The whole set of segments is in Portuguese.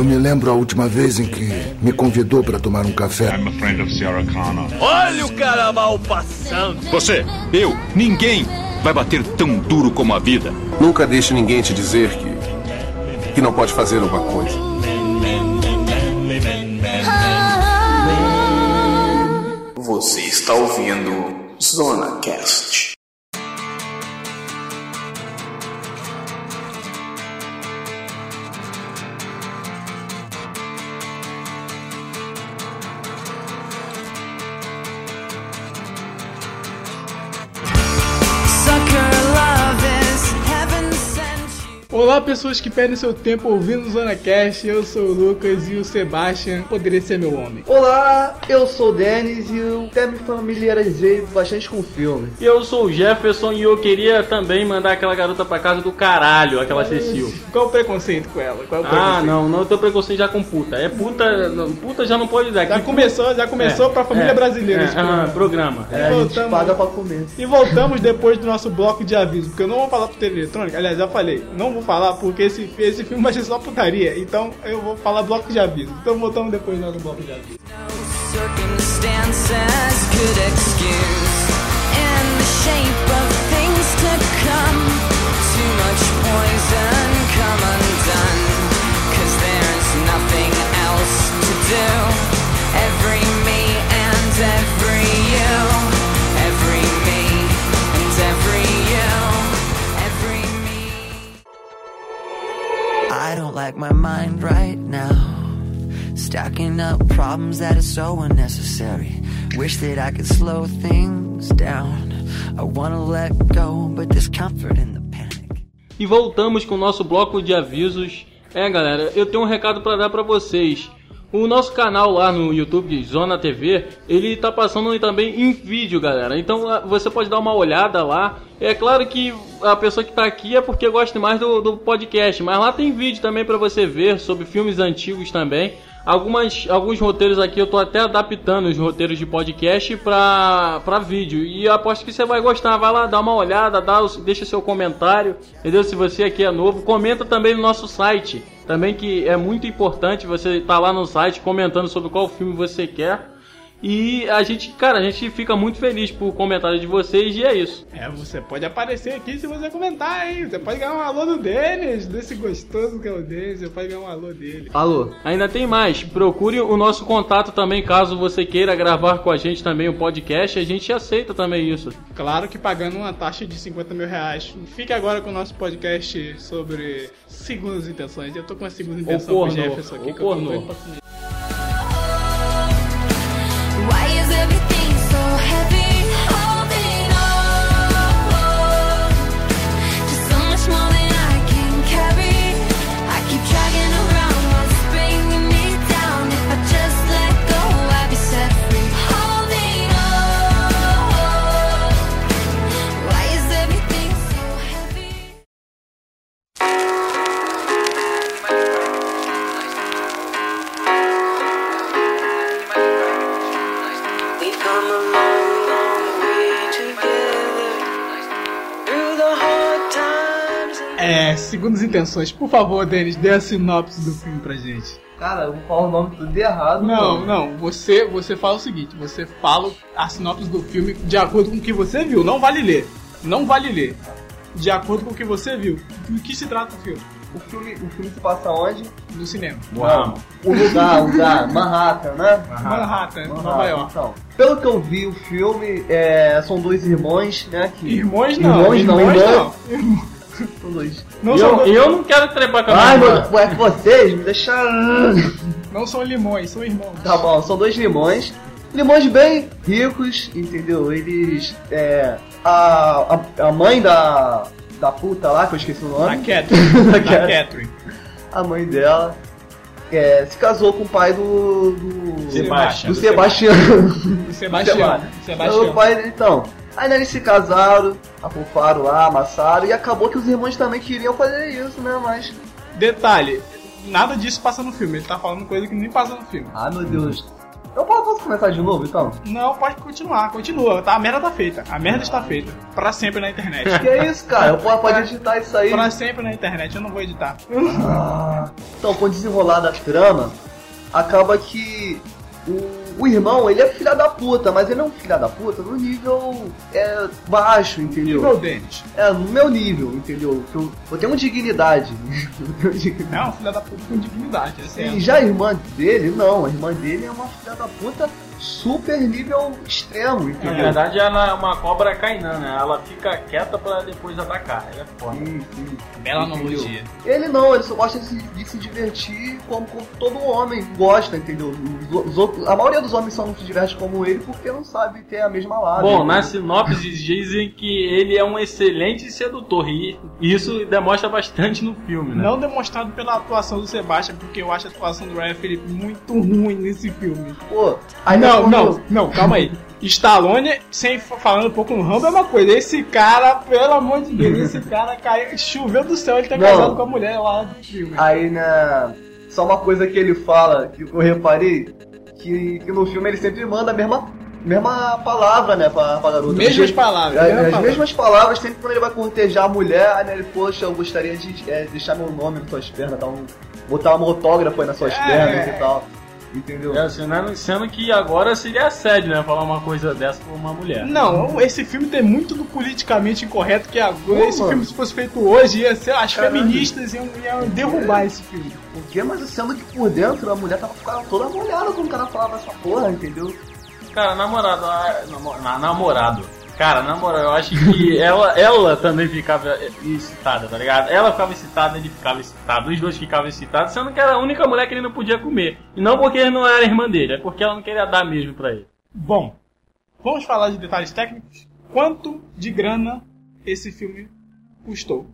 Eu me lembro a última vez em que me convidou para tomar um café. I'm a friend of Sarah Connor. Olha o cara mal passando. Você, eu, ninguém vai bater tão duro como a vida. Nunca deixe ninguém te dizer que que não pode fazer uma coisa. Você está ouvindo Zona Cast. Olá, pessoas que perdem seu tempo ouvindo o Zona Cast. Eu sou o Lucas e o Sebastian poderia ser meu homem. Olá, eu sou o Denis e eu até me familiarizei bastante com o filme. E eu sou o Jefferson e eu queria também mandar aquela garota pra casa do caralho, aquela Cecil. Qual o preconceito com ela? Qual é o Ah, preconceito? não, não, eu tenho preconceito já com puta. É puta, não, puta já não pode dar. Já Que- começou, já começou É, pra família é, brasileira. é, esse ah, programa. programa. É, a gente voltamos. paga pra comer. E voltamos depois do nosso bloco de aviso, porque eu não vou falar pro TV eletrônica, aliás, já falei, não vou falar porque esse, esse filme vai ser só putaria, então eu vou falar bloco de aviso. Então voltamos depois do nosso bloco de aviso. circumstances I don't like my mind right now Stacking up problems that are so unnecessary. Wish that I could slow things down. I wanna let go, but there's comfort in the panic. E voltamos com o nosso bloco de avisos. É, galera, eu tenho um recado pra dar pra vocês. O nosso canal lá no YouTube, Zona TV, ele tá passando também em vídeo, galera. Então ah, você pode dar uma olhada lá. É claro que a pessoa que tá aqui é porque gosta mais do, do podcast, mas lá tem vídeo também pra você ver sobre filmes antigos também. Algumas, alguns roteiros aqui eu tô até adaptando os roteiros de podcast pra, pra vídeo. E aposto que você vai gostar. Vai lá, dá uma olhada, dá, deixa seu comentário. Entendeu? Se você aqui é novo, comenta também no nosso site. Também que é muito importante você estar lá no site comentando sobre qual filme você quer. E a gente, cara, a gente fica muito feliz por comentário de vocês e é isso. É, você pode aparecer aqui se você comentar, hein? Você pode ganhar um alô do Denis, desse gostoso que é o Denis, você pode ganhar um alô dele. Alô? Ainda tem mais. Procure o nosso contato também, caso você queira gravar com a gente também o podcast. A gente aceita também isso. Claro que pagando uma taxa de 50 mil reais. Fique agora com o nosso podcast sobre segundas intenções. Eu tô com a segunda intenção pro pornô, Jefferson aqui. ou que eu tô segundas intenções. Por favor, Denis, dê a sinopse do filme pra gente. Cara, eu vou falar o nome tudo errado. Não, mano. não. Você, você fala o seguinte: você fala a sinopse do filme de acordo com o que você viu. Não vale ler. Não vale ler. De acordo com o que você viu. Do que se trata o filme? O filme, o filme se passa onde? No cinema. Não. O lugar, o lugar, Manhattan, né? Manhattan, Nova Manhattan, York. Então, pelo que eu vi, o filme é, são dois irmãos, né? Que... Irmãos não. Irmãos não, irmãos irmãos. não. Não, eu, eu não quero trepar com a minha Ai, irmã. meu, é que vocês me deixaram. não são limões, são irmãos. Tá bom, são dois limões. Limões bem ricos, entendeu? Eles. É. A, a, a mãe da. Da puta lá, que eu esqueci o A nome. Catherine. Da a Catherine. Catherine. A mãe dela. É, se casou com o pai do. do Sebastião. Do Sebastião. O Sebastião. O Sebastião. pai, então. Aí né, eles se casaram, afofaram lá, amassaram, e acabou que os irmãos também queriam fazer isso, né? Mas. Detalhe: nada disso passa no filme. Ele tá falando coisa que nem passa no filme. Ai meu Deus. Eu posso, posso começar de novo então? Não, pode continuar, continua. Tá, a merda tá feita. A merda está feita. Pra sempre na internet. Que é isso, cara? Eu posso, pode editar isso aí. Pra sempre na internet, eu não vou editar. Ah, então, com o desenrolar da trama, acaba que o, o irmão, ele é filha da puta, mas ele é um filha da puta no nível é, baixo, entendeu? Meu dente. É, no meu nível, entendeu? Que Eu, eu tenho dignidade. Eu tenho dignidade. É um filho da puta com dignidade, é certo. E já a irmã dele, não. A irmã dele é uma filha da puta super nível extremo, Na entendeu? verdade, ela é uma cobra cainã, né? Ela fica quieta pra depois atacar. Ela é foda. Sim, sim. Bela analogia. Ele não, ele só gosta de se, de se divertir como, como todo homem gosta, entendeu? Os, os outros- a maioria dos homens só não se diverte como ele porque não sabe ter a mesma lábia. Bom, entendeu? na sinopse dizem que ele é um excelente sedutor e isso demonstra bastante no filme, né? Não demonstrado pela atuação do Sebastian, porque eu acho a atuação do Ryan Felipe muito ruim nesse filme. Pô, aí não, não, não, calma aí. Stallone, sem falando um pouco no Rambo, é uma coisa. Esse cara, pelo amor de Deus, esse cara caiu, choveu do céu, ele tá Não. casado com a mulher lá do filme. Aí na. Só uma coisa que ele fala, que eu reparei, que, que no filme ele sempre manda a mesma, mesma palavra, né, pra, pra garota. Mesmas jeito- palavras, É, mesmas as palavras. mesmas palavras, sempre quando ele vai cortejar a mulher, aí né, ele, poxa, eu gostaria de é, deixar meu nome nas suas pernas, dar um, botar um autógrafo aí nas suas É. pernas e tal. Entendeu? É, sendo, sendo que agora seria assédio, né? Falar uma coisa dessa pra uma mulher. Não, esse filme tem muito do politicamente incorreto que agora. Pô, esse mano. filme, se fosse feito hoje, ia ser, as Caralho. feministas iam, iam derrubar esse filme. Por quê? Mas sendo que por dentro a mulher tava ficando toda molhada quando o cara falava essa porra, entendeu? Cara, namorado, ah, namo- na- namorado. Cara, na moral, eu acho que ela, ela também ficava excitada, tá ligado? Ela ficava excitada, ele ficava excitado, os dois ficavam excitados, sendo que era a única mulher que ele não podia comer. E não porque ele não era irmã dele, é porque ela não queria dar mesmo pra ele. Bom, vamos falar de detalhes técnicos. Quanto de grana esse filme custou?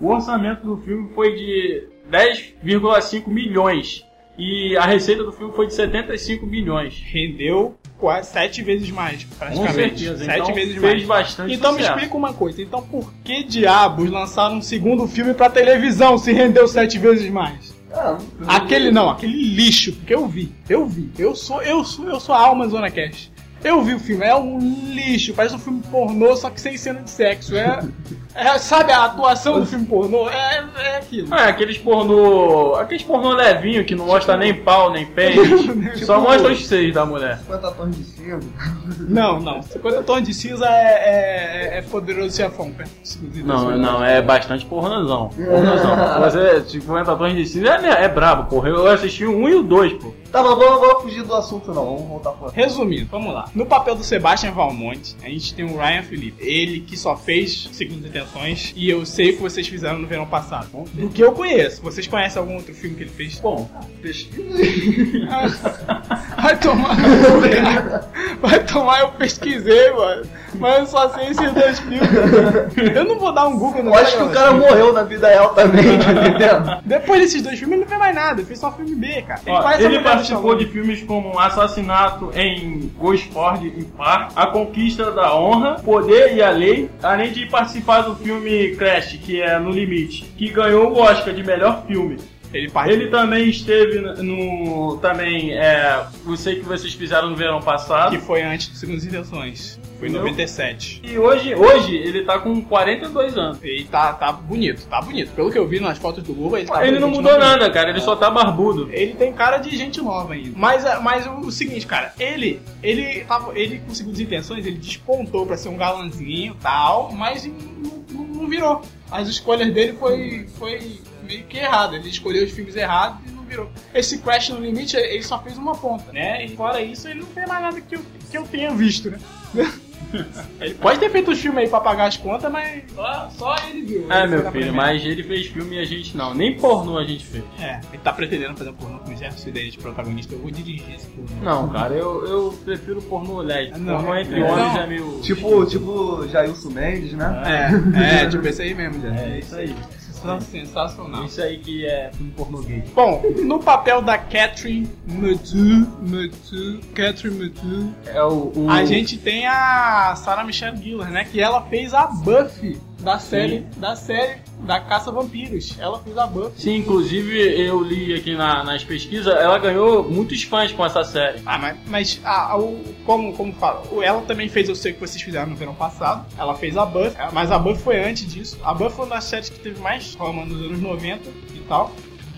O orçamento do filme foi de 10,5 milhões. E a receita do filme foi de 75 milhões. Rendeu quase sete vezes mais, praticamente. certeza, Sete então vezes fez mais. bastante então me sucesso. explica uma coisa. Então por que diabos lançaram um segundo filme pra televisão se rendeu sete vezes mais? Ah, Aquele não, aquele lixo, porque eu vi, eu vi. Eu sou, eu sou, eu sou a alma Zona Cash. Eu vi o filme, é um lixo, parece um filme pornô, só que sem cena de sexo. É, é, sabe a atuação do filme pornô? É, é aquilo. Ah, aqueles pornô. Aqueles pornô levinho que não mostra nem pau, nem peixe. só mostra os seios da mulher. 50 tons de cinza. Não, não. 50 tons de cinza é, é, é poderoso chefão, segundo Não, não, é bastante pornozão. Pornozão. Você, 50 tons de cinza é, é brabo, porra. Eu assisti o 1 e o 2, pô. Tá, mas vamos, vamos fugir do assunto não, vamos voltar pra... Resumindo, vamos lá. No papel do Sebastian Valmont, a gente tem o Ryan Felipe. Ele que só fez Segundas Intenções e eu sei o que vocês fizeram no verão passado. Do que eu conheço. Vocês conhecem algum outro filme que ele fez? Bom, Vai tomar no cu, cara. Vai tomar, eu pesquisei, mano. Mas eu só sei esses dois filmes. Eu não vou dar um Google no Eu acho que o cara morreu na vida real também, tá entendendo? Depois desses dois filmes, ele não fez mais nada. Ele fez só filme B, cara. Ó, ele mulher do participou Stallone. de filmes como Assassinato em Gosford em Park, A Conquista da Honra, Poder e a Lei, além de participar do filme Crash, que é No Limite, que ganhou o Oscar de melhor filme. Ele. Ele também esteve no. Também, é. Eu sei que vocês fizeram no verão passado. Que foi antes de Segundas Intenções. Foi em Não. 97. E hoje, hoje ele tá com 42 anos. E tá, tá bonito, tá bonito. Pelo que eu vi nas fotos do Google, ele tá Ele não bonito, mudou bonito. nada, cara. Ele só tá barbudo. Ele tem cara de gente nova ainda. Mas, é- mas o, seguinte, cara, ele, ele, tava, ele com segundas intenções, ele despontou pra ser um galãzinho e tal, mas não, não- não virou. As escolhas dele foi, foi meio que errado. Ele escolheu os filmes errados e não virou. Esse Crash no Limite, ele só fez uma ponta, né? E fora isso, ele não fez mais nada que eu, que eu tenha visto, né? Ele pode ter feito os filmes aí pra pagar as contas, mas só, só ele viu. É, Ele meu na filho, mas ele fez filme e a gente não. Nem pornô a gente fez. É, ele tá pretendendo fazer um pornô com o Jefferson dele de protagonista. Eu vou dirigir esse pornô. Não, cara, eu, eu prefiro pornô LED. Não, pornô entre não. homens é meio. Tipo, tipo Jailson Mendes, né? É, é, tipo esse aí mesmo, já. É isso aí. Sensacional. Isso aí que é filme pornô gay. Bom, no papel da Catherine Mutu, Mutu, Catherine Mutu, É o. o- a gente tem a Sarah Michelle Gellar, né? Que ela fez a Buffy da série, da série da Caça Vampiros. Ela fez a Buffy. Sim, inclusive eu li aqui na- nas pesquisas, ela ganhou muitos fãs com essa série. Ah, mas, mas a- a- o- como, como fala, ela também fez Eu Sei O Que Vocês Fizeram no verão passado. Ela fez a Buffy, é, mas a Buffy foi antes disso. A Buffy foi uma das séries que teve mais fama nos anos 90 e tal.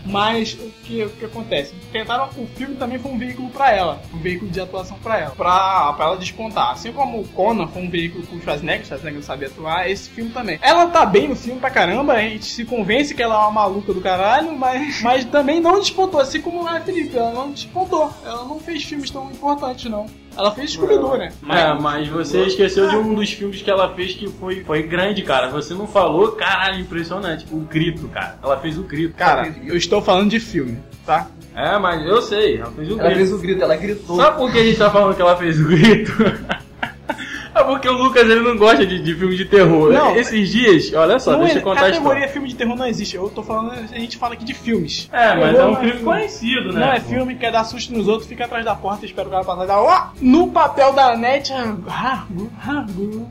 Mas o que, o que acontece? Tentaram, o filme também foi um veículo pra ela, um veículo de atuação pra ela, pra, pra ela despontar. Assim como o Conan foi um veículo com o Schwarzenegger, Schwarzenegger não sabia atuar, esse filme também. Ela tá bem no filme pra caramba, a gente se convence que ela é uma maluca do caralho, mas, mas também não despontou, assim como a Felipe, ela não despontou. Ela não fez filmes tão importantes, não. Ela fez Scooby-Doo, né? É, mas você esqueceu de um dos filmes que ela fez que foi, foi grande, cara. Você não falou, caralho, impressionante. O Grito, cara. Ela fez o Grito. Cara, eu estou falando de filme, tá? É, mas eu sei, ela fez o Ela Grito. fez o grito, ela gritou. Sabe por que a gente tá falando que ela fez o Grito? É porque o Lucas ele não gosta de, de filme de terror. Não, Esses dias, olha só, deixa é, eu contar a categoria filme de terror não existe. Eu tô falando, a gente fala aqui de filmes. É, mas Terror é um filme conhecido, né? Não é filme, quer dar susto nos outros, fica atrás da porta e espera o cara passar e dá, ó! No papel da net,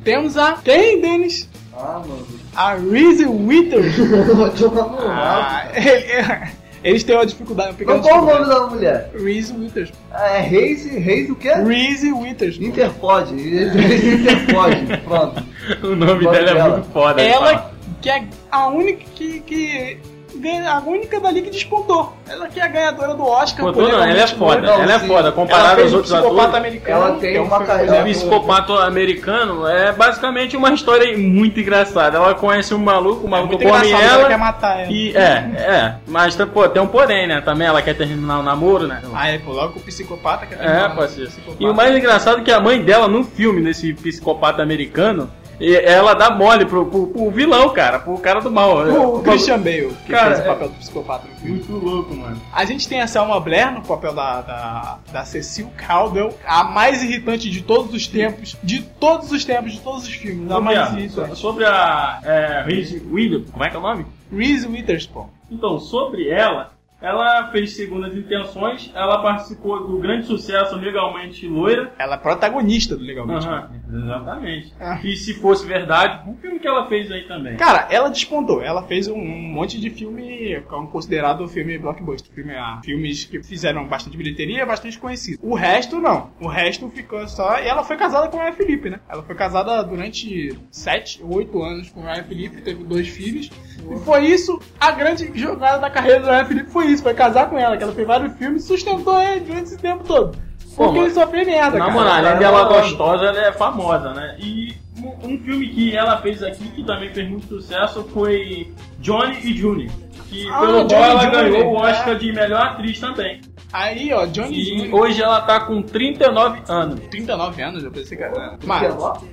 temos a. Quem, Denis? Ah, mano. A Reese no Ah, ele- eles têm uma dificuldade. Mas qual o nome da mulher? Reese Witherspoon. É Reis, Reis o quê? Reese Witherspoon. Interpod. Interpod. Pronto. O nome Nome dela é dela. muito foda. Ela que é a única que, que ganha- a única dali que despontou. Ela que é a ganhadora do Oscar. Por não, ela é foda, Loira. ela é foda. Fez aos o outros atores. americano. Ela tem é um uma carreira- O psicopata americano é basicamente uma história muito engraçada. Ela conhece um maluco, o maluco Muito come ela ela. quer matar ela. E é, é. Mas pô, tem um porém, né? Também ela quer terminar o namoro, né? Ah, é, pô, logo o psicopata quer É, terminar pode com ser. o psicopata. E o mais engraçado é que a mãe dela, no filme, desse psicopata americano, e- ela dá mole pro, pro, pro vilão, cara, pro cara do mal. O Christian Bale, que Cara, fez o é- papel do psicopata no filme. Muito louco, mano. A gente tem a Selma Blair no papel da, da, da Cecil Caldwell, a mais irritante de todos os tempos, de todos os tempos, de todos os filmes, a Sobre mais a, irritante. sobre a é, Reese Witherspoon, como é que é o nome? Reese Witherspoon. Então, sobre ela, ela fez Segundas Intenções, ela participou do grande sucesso Legalmente Loira. Ela é protagonista do Legalmente. Aham, exatamente. Ah. E se fosse verdade, um filme que ela fez aí também. Cara, ela despontou. Ela fez um, monte de filme como considerado filme blockbuster. Filme, ah, filmes que fizeram bastante bilheteria, bastante conhecido. O resto, não. O resto ficou só... E ela foi casada com o Ryan Felipe, né? Ela foi casada durante sete ou oito anos com o Ryan Felipe, teve dois filhos. E foi isso, a grande jogada da carreira do Ryan Felipe foi isso, foi casar com ela, que ela fez vários filmes e sustentou ele durante esse tempo todo. Pô, Porque ele mas- só fez merda, Na cara. moral, além Ela- dela gostosa, ela é famosa, né? E um, filme que ela fez aqui, que também fez muito sucesso, foi Johnny e Junie. Que Ah, pelo qual ela ganhou o é. Oscar de melhor atriz também. Aí, ó, Johnny E Depp, hoje ela tá com 39 anos. 39 anos, eu pensei que era. Mas, é louco?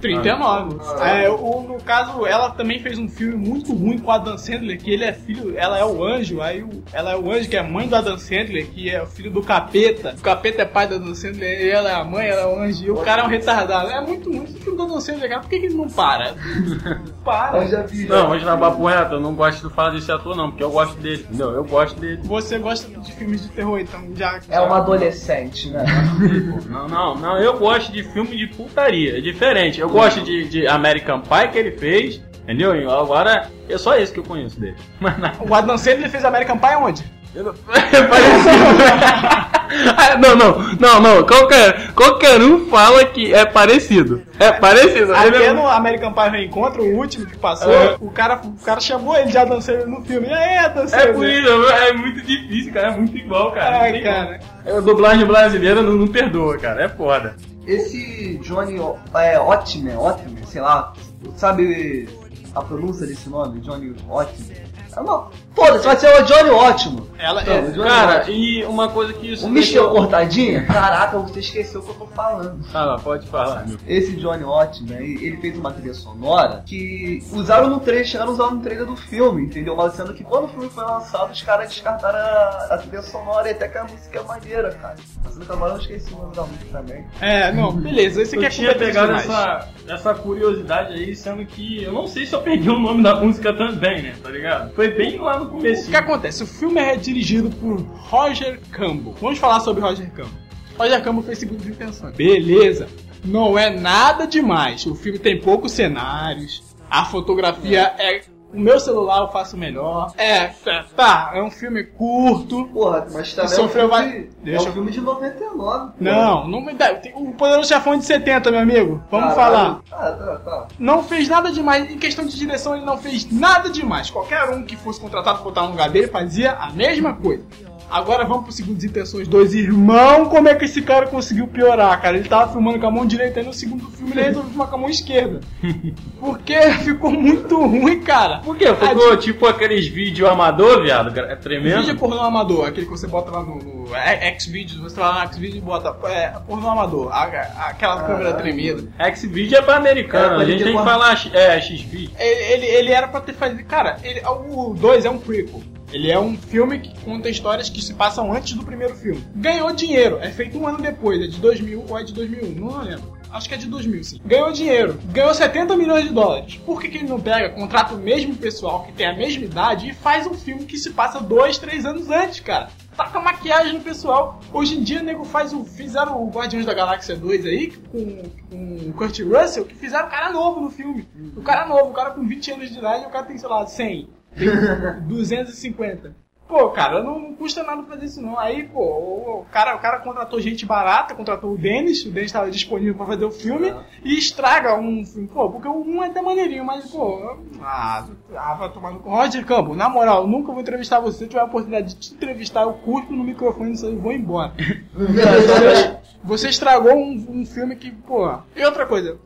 39. Ah. É, o, no caso, ela também fez um filme muito ruim com a Adam Sandler, que ele é filho, ela é o anjo, aí o- ela é o anjo que é mãe do Adam Sandler, que é o filho do capeta. O capeta é pai do Adam Sandler, e ela é a mãe, ela é o anjo, e o cara é um retardado. É muito ruim esse filme do Adam Sandler, cara. Por que, que ele não para? para. Eu já vi. Não, hoje na Papo Reto, eu não gosto de falar desse ator não, porque eu gosto dele, entendeu? Eu gosto dele. Você gosta de filmes de terror, então já. É uma adolescente, né? Não, não, não, eu gosto de filme de putaria, é diferente. Eu gosto de, de American Pie que ele fez, entendeu? E Agora, é só esse que eu conheço dele. Mas não. O Adam Sandler fez American Pie onde? Ah, não, não, não, não. Qualquer, qualquer um fala que é parecido. É parecido. Até é- no American Pie Reencontro, o último que passou, É. o, cara, o cara chamou ele de Adam Sandler no filme. E aí, Adam É por isso, é muito difícil, cara. É muito igual, cara. Ai, cara. como. A dublagem brasileira não, não perdoa, cara. É foda. Esse Johnny é, Ottman, Ottman, sei lá, sabe a pronúncia desse nome? Johnny Ottman? É uma... Foda-se, vai ser o Johnny Ótimo. Ela Então, é. o Johnny Cara, Ótimo. e uma coisa que isso. O Michel Cortadinha? Caraca, você esqueceu o que eu tô falando. Ah, pode falar, meu. Esse Johnny Ottman, ele ele fez uma trilha sonora que usaram no trailer, chegaram a usar no trailer do filme, entendeu? Mas sendo que quando o filme foi lançado, os caras descartaram a, a trilha sonora e até que a música é maneira, cara. Sendo que agora eu esqueci o nome da música também. É, não, beleza. Esse aqui Eu é tinha competente pegado essa, essa curiosidade aí, sendo que eu não sei se eu peguei o nome da música também, né? Tá ligado? Foi bem lá no O começo. que acontece? O filme é dirigido por Roger Campbell. Vamos falar sobre Roger Campbell. Roger Campbell fez Segundas Intenções. Beleza. Não é nada demais. O filme tem poucos cenários. A fotografia é. O meu celular eu faço melhor. É, tá, tá, é um filme curto. Porra, mas também Sofreu é um filme, de, Deixa é um filme de 99. pô. Não, não me dá. O Poderoso Chefão é de 70, meu amigo. Vamos Caralho. falar. Ah, tá, tá. Não fez nada demais. Em questão de direção, ele não fez nada demais. Qualquer um que fosse contratado pra botar no lugar dele fazia a mesma coisa. Agora vamos pro Segundas Intenções 2. Irmão, como é que esse cara conseguiu piorar, cara? Ele tava filmando com a mão direita e no segundo filme ele resolveu filmar com a mão esquerda. Porque ficou muito ruim, cara. Por quê? Ficou tipo aqueles vídeos amador, viado? É tremendo. Vídeo pornô amador, aquele que você bota lá no, no X-Videos, você vai lá no X-Videos e bota é, pornô amador, a- a- aquela câmera tremida. X-Video é pra americano, É, a gente tem que falar é, X-Video. Ele, ele, ele era pra ter feito. Cara, ele, o 2 é um prequel. Ele é um filme que conta histórias que se passam antes do primeiro filme. Ganhou dinheiro, é feito um ano depois, é de 2000 ou é de 2001, não lembro. Acho que é de 2000, sim. Ganhou dinheiro, ganhou 70 milhões de dólares. Por que, que ele não pega, contrata o mesmo pessoal que tem a mesma idade e faz um filme que se passa dois, três anos antes, cara? Taca maquiagem no pessoal. Hoje em dia, o nego faz o. Fizeram o Guardiões da Galáxia 2 aí, com, com o Kurt Russell, que fizeram o cara novo no filme. O cara novo, o cara com 20 anos de idade, o cara tem, sei lá, 100. Tem 250. Pô, cara, não, não custa nada fazer isso não. Aí, pô, o, cara, o cara contratou gente barata, contratou o Dennis, o Dennis estava disponível pra fazer o filme e estraga um filme. Pô, porque o um é até maneirinho, mas, pô, ah, ah vai tomar no cu. Roger Campo, na moral, nunca vou entrevistar você. Se tiver a oportunidade de te entrevistar, eu cuspo no microfone e vou embora. você, estragou um, um filme que, pô. E outra coisa,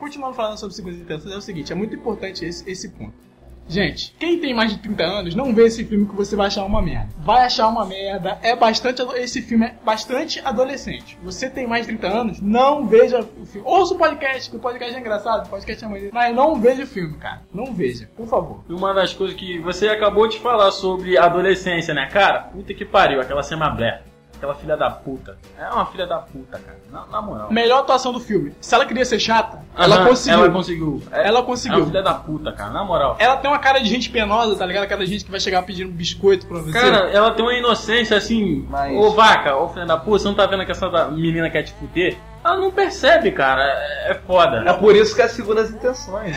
continuando falando sobre segundas intenções, é o seguinte: é muito importante esse, esse ponto. Gente, quem tem mais de 30 anos, não vê esse filme que você vai achar uma merda. Vai achar uma merda. É bastante. Esse filme é bastante adolescente. Você tem mais de 30 anos, não veja o filme. Ouça o podcast, que o podcast é engraçado, o podcast é maneiro. Mas não veja o filme, cara. Não veja, por favor. E uma das coisas que você acabou de falar sobre adolescência, né, cara? Puta que pariu, aquela Sema Blair. Aquela filha da puta. É uma filha da puta, cara. Na, na moral. Melhor atuação do filme. Se ela queria ser chata, ela conseguiu. Ela conseguiu. É- Ela conseguiu. É uma filha da puta, cara. Na moral. Ela tem uma cara de gente penosa, tá ligado? Aquela gente que vai chegar pedindo biscoito pra você. Cara, ela tem uma inocência assim. Mas- Ô vaca, ô filha da puta, você não tá vendo que essa da- menina quer te fuder? Ela não percebe, cara. É, é foda. É por isso que é segundas intenções.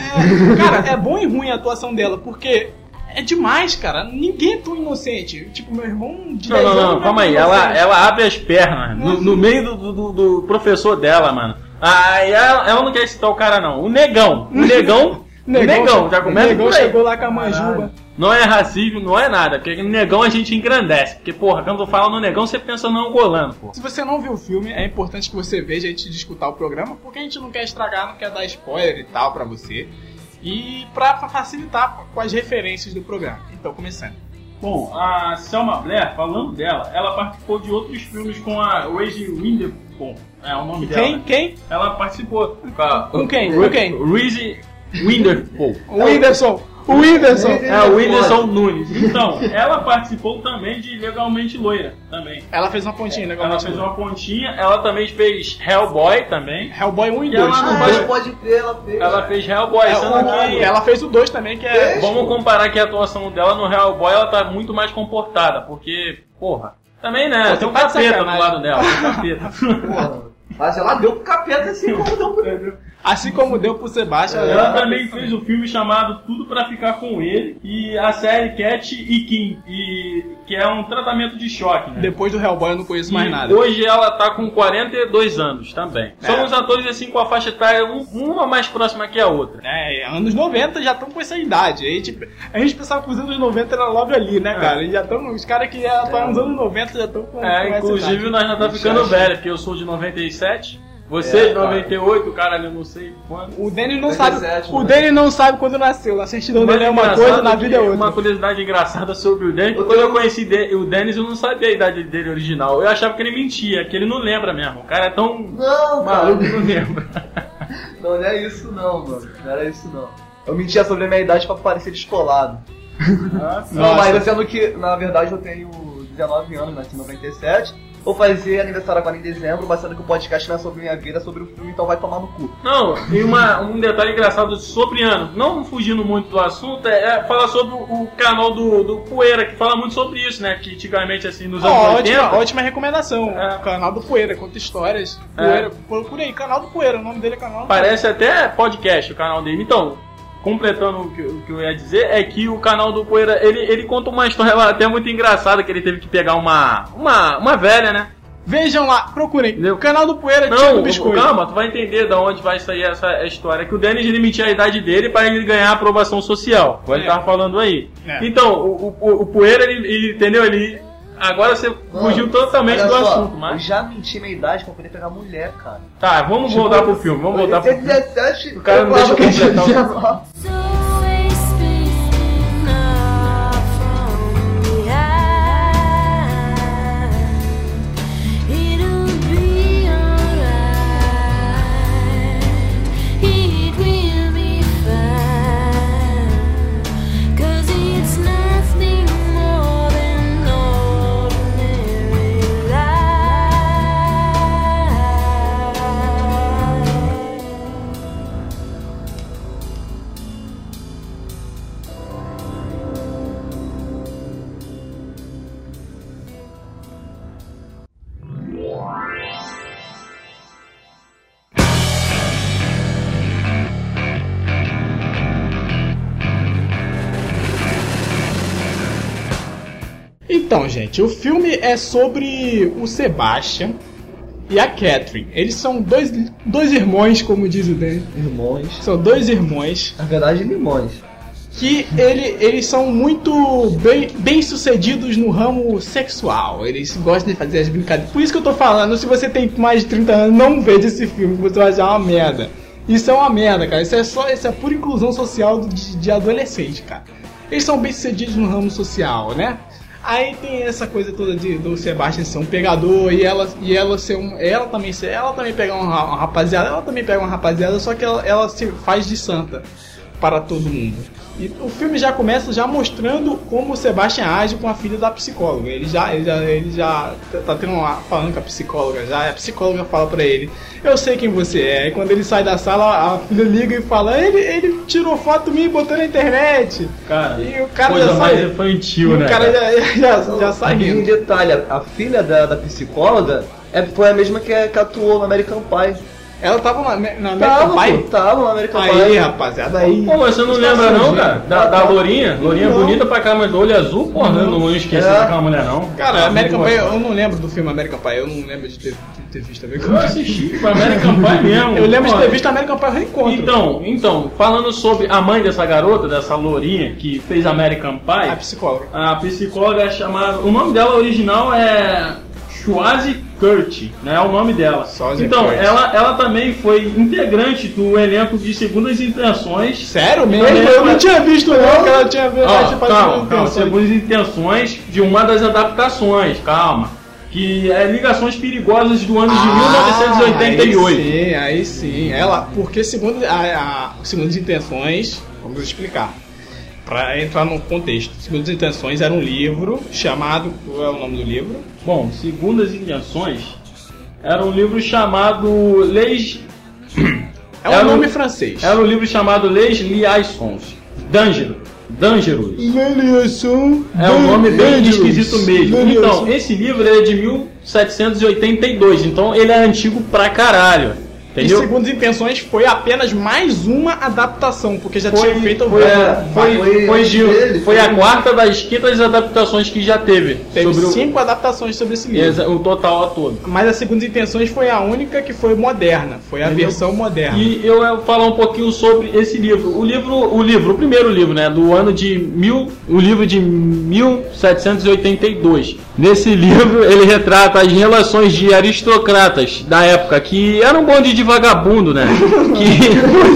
Cara, é bom e ruim a atuação dela, porque é demais, cara. Ninguém é tão inocente. Tipo, meu irmão de Não, 10 não, anos. não, é calma aí. Ela, ela abre as pernas no, no meio do, do, do professor dela, mano. Aí ela, ela não quer citar o cara, não. O negão. O negão. o negão, já começa negão por aí. chegou lá com a manjuba. Não é racismo, não é nada. Porque no negão a gente engrandece. Porque, porra, quando eu falo no negão, você pensa no angolano, pô. Se você não viu o filme, é importante que você veja antes de escutar o programa, porque a gente não quer estragar, não quer dar spoiler e tal pra você. E pra facilitar com as referências do programa. Então, começando. Bom, a Selma Blair, falando dela, ela participou de outros filmes com a Reese Witherspoon. É o nome dela. Quem? Quem? Ela participou com, a, Com quem? Com quem? Reese Witherspoon. O Whindersson. O Whindersson. É, o Whindersson Nunes. Então, ela participou também de Legalmente Loira, também. Ela fez uma pontinha, legal. Ela fez uma pontinha, ela também fez Hellboy também. Hellboy 1 e E ela 2. não Mas vai- pode crer, ela fez. Ela fez Hellboy, É, sendo o- que... ela fez o 2 também, que é. Fez? Vamos comparar que a atuação dela no Hellboy, ela tá muito mais comportada, porque, porra... Também, né, Pô, tem um tá de capeta do sacanagem. lado dela, tem um capeta. Porra. Mas ela deu pro capeta assim como deu pro ele. Assim como deu pro Sebastião. Ela também fez um filme chamado Tudo Pra Ficar Com Ele e a série Cat e Kim, e, que é um tratamento de choque, né? Depois do Hellboy eu não conheço mais E nada. Hoje ela tá com 42 anos também. É. São os atores assim com a faixa etária um- uma mais próxima que a outra. É, anos 90 já estão com essa idade. A gente, a gente pensava que os anos 90 era logo ali, né, cara? E já estão, os caras que atuaram nos anos 90 já estão com, com É, essa inclusive idade. nós já tá ficando velho, porque eu sou de 97, você de 98, caralho, eu não sei quando. O Denis não 97, sabe. O né? Denis não sabe quando nasceu. A certidão dele é uma coisa, na vida é outra. Uma curiosidade engraçada sobre o Eu quando eu conheci o Dennis, eu não sabia a idade dele original. Eu achava que ele mentia, que ele não lembra mesmo. O cara é tão Não, maluco cara. que não lembra. Não, não é isso não, mano. Não era isso não. Eu mentia sobre a minha idade pra parecer descolado. Não, mas sendo que, na verdade, eu tenho 19 anos, nasci em 97. Vou fazer aniversário agora em dezembro, mas sendo que o podcast não é sobre minha vida, é sobre o filme, então vai tomar no cu. Não, e uma, um detalhe engraçado sobre ano, não fugindo muito do assunto, é, é falar sobre o, canal do, do Poeira, que fala muito sobre isso, né? Que antigamente, assim, nos anos Ó, 80. ótima, ótima recomendação. É. O canal do Poeira, conta histórias. É. Poeira, procura aí, canal do Poeira, o nome dele é canal do Parece até podcast o canal dele. Então, completando o que, o que eu ia dizer, é que o canal do Poeira, ele, ele conta uma história até muito engraçada, que ele teve que pegar uma, uma, uma velha, né? Vejam lá, procurem. Entendeu? O canal do Poeira Tio Não, do Biscoito. calma, tu vai entender da onde vai sair essa história. Que o Denis limitia a idade dele para ele ganhar aprovação social. Como ele É. tava falando aí. É. Então, o, o, o Poeira, ele, ele- entendeu? Ele. Agora você fugiu totalmente do só, assunto, Eu mas. já menti minha idade pra poder pegar mulher, cara. Tá, vamos Tipo, voltar pro filme, vamos eu voltar pro filme. 17, O cara não eu deixa eu eu completar o- gente, o filme é sobre o Sebastian e a Catherine. Eles são dois, dois irmãos, como diz o Dan. Irmãos. São dois irmãos Na verdade, limões. que ele, eles são muito bem, bem sucedidos no ramo sexual. Eles gostam de fazer as brincadeiras. Por isso que eu tô falando, se você tem mais de 30 anos, não veja esse filme, você vai achar uma merda. Isso é uma merda, cara. Isso é só isso é pura inclusão social de, de adolescente, cara. Eles são bem sucedidos no ramo social, né? Aí tem essa coisa toda de, do Sebastian ser um pegador e ela, e ela ser um. Ela também ser. Ela também pega uma, uma rapaziada, ela também pega uma rapaziada, só que ela, ela se faz de santa para todo mundo. E o filme já começa já mostrando como o Sebastian age com a filha da psicóloga. Ele já, ele já, ele já tá tendo uma, falando com a psicóloga já, a psicóloga fala pra ele, eu sei quem você é. E quando ele sai da sala, a filha liga e fala, ele, ele tirou foto minha e botou na internet. Cara, E o cara coisa já mais sai- infantil, e né? o cara cara? já, já, já sai E um detalhe, a filha da, da psicóloga é, foi a mesma que, que atuou no American Pie. Ela tava na, na Tava, American pô, Pie? tava no American Aí, Pie. rapaziada, aí. Pô, mas você não lembra não, cara? Da, da Lourinha? Lourinha Não. bonita pra caramba, do olho azul, porra, eu não esqueci É. daquela mulher não. Cara, American Pô, Pie, eu não lembro do filme American Pie, eu não lembro de ter, de ter visto Eu Pie. assisti, foi American Pie mesmo. Eu lembro de ter visto American Pie Reencontro. Então, então, falando sobre a mãe dessa garota, dessa lourinha que fez American Pie, A psicóloga. a psicóloga é chamada. O nome dela original é Schwazi Kurt, né? É o nome dela. Então, Kurt. ela, ela também foi integrante do elenco de Segundas Intenções. Sério mesmo? Eu Eu não tinha visto não, que ela tinha visto. Tinha calma, calma. Segundas Intenções de uma das adaptações, calma. Que é Ligações Perigosas do ano de Ah, 1988. Aí sim, aí sim. Ela, porque segundo a, a segundo as intenções, vamos explicar. Pra entrar no contexto. Segundo as intenções era um livro chamado, qual é o nome do livro? Bom, segundo as intenções, era um livro chamado Leis. É um Era um- nome francês. Era um livro chamado Leis Liaisons. Dangerous. Dangerous. Leliação. É um nome bem esquisito mesmo. Então, esse livro é de 1782, então ele é antigo pra caralho. E Entendeu? segundo as intenções foi apenas mais uma adaptação, porque já Foi, tinha feito foi, várias. é, foi, foi foi, antes de- dele, foi foi- a quarta das quintas adaptações que já teve. Teve sobre o- cinco adaptações sobre esse livro. Exa- o total a todo. Mas a segunda intenções foi a única que foi moderna, foi a Entendeu? versão moderna. E eu vou falar um pouquinho sobre esse livro. O livro, o livro, o primeiro livro, né, do ano de mil, o livro de 1782. Nesse livro ele retrata as relações de aristocratas da época que era um bonde de vagabundo, né? Que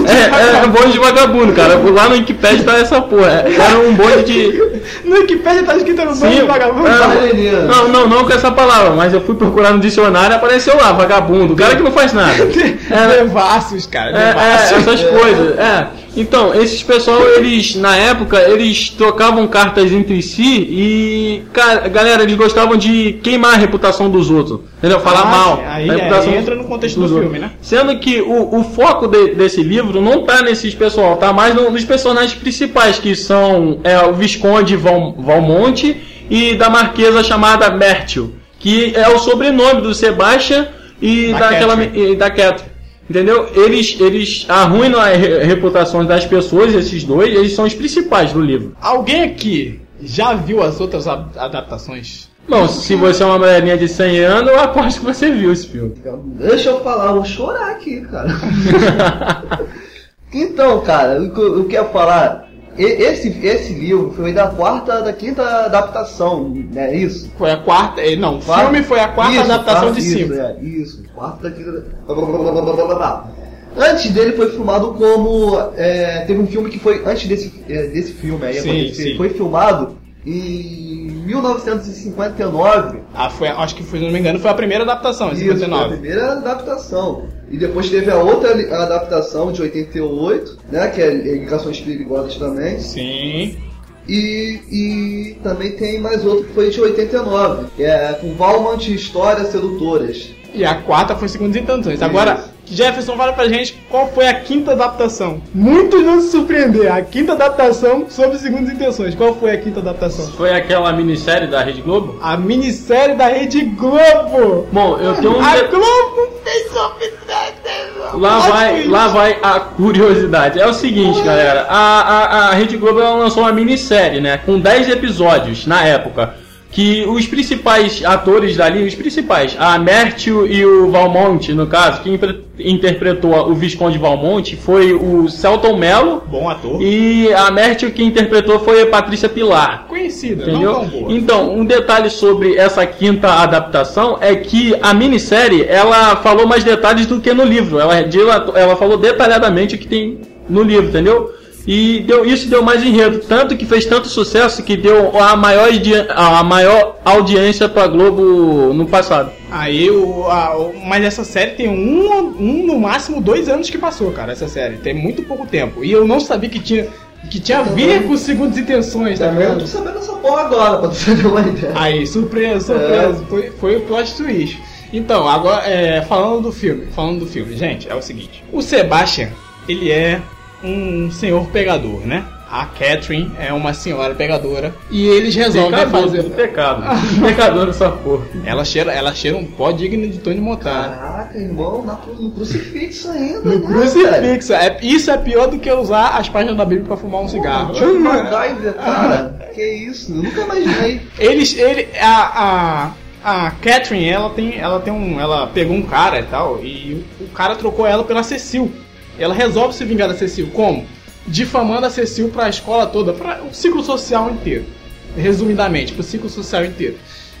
é, era um bonde de vagabundo, cara. Lá no Wikipedia tá essa porra. Era um bonde de No Wikipedia tá escrito Sim, do vagabundo. é, não, não, não com essa palavra, mas eu fui procurar no dicionário e apareceu lá, vagabundo, o cara que não faz nada. É, Devassos, cara. é, é, devassos. essas coisas. É. Então, esses pessoal, eles, na época, eles trocavam cartas entre si e, cara, galera, eles gostavam de queimar a reputação dos outros. Entendeu? Falar Ah, mal. aí- reputação aí entra no contexto do outros. filme, né? Sendo que o, o foco de- desse livro não tá nesses pessoal, tá mais no- nos personagens principais, que são é, o Visconde Val, Valmonte e da marquesa chamada Mértil, que é o sobrenome do Sebastian e Da daquela Catherine. e da Catherine. Entendeu? Eles, eles arruinam a re- reputação das pessoas, esses dois, eles são os principais do livro. Alguém aqui já viu as outras adaptações? Bom, se você é uma mulherinha de 100 anos, eu aposto que você viu esse filme. Deixa eu falar, eu vou chorar aqui, cara. então, cara, o que eu, eu quero falar. E- Esse, esse livro foi da quarta, da quinta adaptação, né? Isso? Foi a quarta. eh, Não, o filme foi a quarta Isso, adaptação quarta- de isso, cinco. É, isso, quarta, quinta. Antes dele foi filmado como. é, teve um filme que foi antes desse, é, desse filme aí Sim, sim. Foi filmado em 1959. Ah, foi, acho que foi, se não me engano, foi a primeira adaptação, em Isso, foi a 59. primeira adaptação. E depois teve a outra adaptação de 88, né? Que é Ligações Perigosas também. Sim. E, e também tem mais outro que foi de 89, que é com Valmont Histórias Sedutoras. E a quarta foi Segundos Intenções. Agora, Jefferson, fala pra gente qual foi a quinta adaptação. Muitos vão se surpreender. A quinta adaptação sobre Segundas Intenções. Qual foi a quinta adaptação? Foi aquela minissérie da Rede Globo? A minissérie da Rede Globo. Bom, eu tenho um. A de- Globo fez sobre Lá vai, lá vai a curiosidade. É o seguinte, galera. A, a, a Rede Globo ela lançou uma minissérie, né? Com 10 episódios na época. Que os principais atores dali, os principais, a Mércio e o Valmonte, no caso, quem impre- interpretou o Visconde Valmonte foi o Celton Mello. Bom ator. E a Mércio que interpretou foi a Patrícia Pilar. Conhecida, Entendeu? não tão boa. Então, um detalhe sobre essa quinta adaptação é que a minissérie ela falou mais detalhes do que no livro. Ela, ela falou detalhadamente o que tem no livro, entendeu? E deu, isso deu mais enredo, tanto que fez tanto sucesso que deu a maior, a maior audiência pra Globo no passado. Aí, o, a- o- mas essa série tem um, um, no máximo, dois anos que passou, cara, essa série. Tem muito pouco tempo. E eu não sabia que tinha, que tinha a ver com segundas intenções, tá Eu vendo? tô sabendo essa porra agora, pra você ter uma ideia. Aí, surpresa, surpresa. Foi, foi o plot twist. Então, agora, é, falando do filme, falando do filme, gente, é o seguinte. O Sebastian, ele é um senhor pegador, né? A Catherine é uma senhora pegadora. E eles resolvem Pecador, fazer... tudo pecado. Pecador essa porra. Ela cheira, ela cheira um pó digno de Tony Montana. Caraca, irmão, na, no crucifixo ainda, No né, crucifixo. É, isso é pior do que usar as páginas da Bíblia pra fumar um cigarro. Deixa eu cara. Que isso, eu nunca imaginei. Eles, ele, a, a, a Catherine, ela tem, ela tem um, ela pegou um cara e tal, e o, o cara trocou ela pela Cecil. Ela resolve se vingar da Cecil, como? Difamando a Cecil pra escola toda, para o ciclo social inteiro. Resumidamente, pro ciclo social inteiro.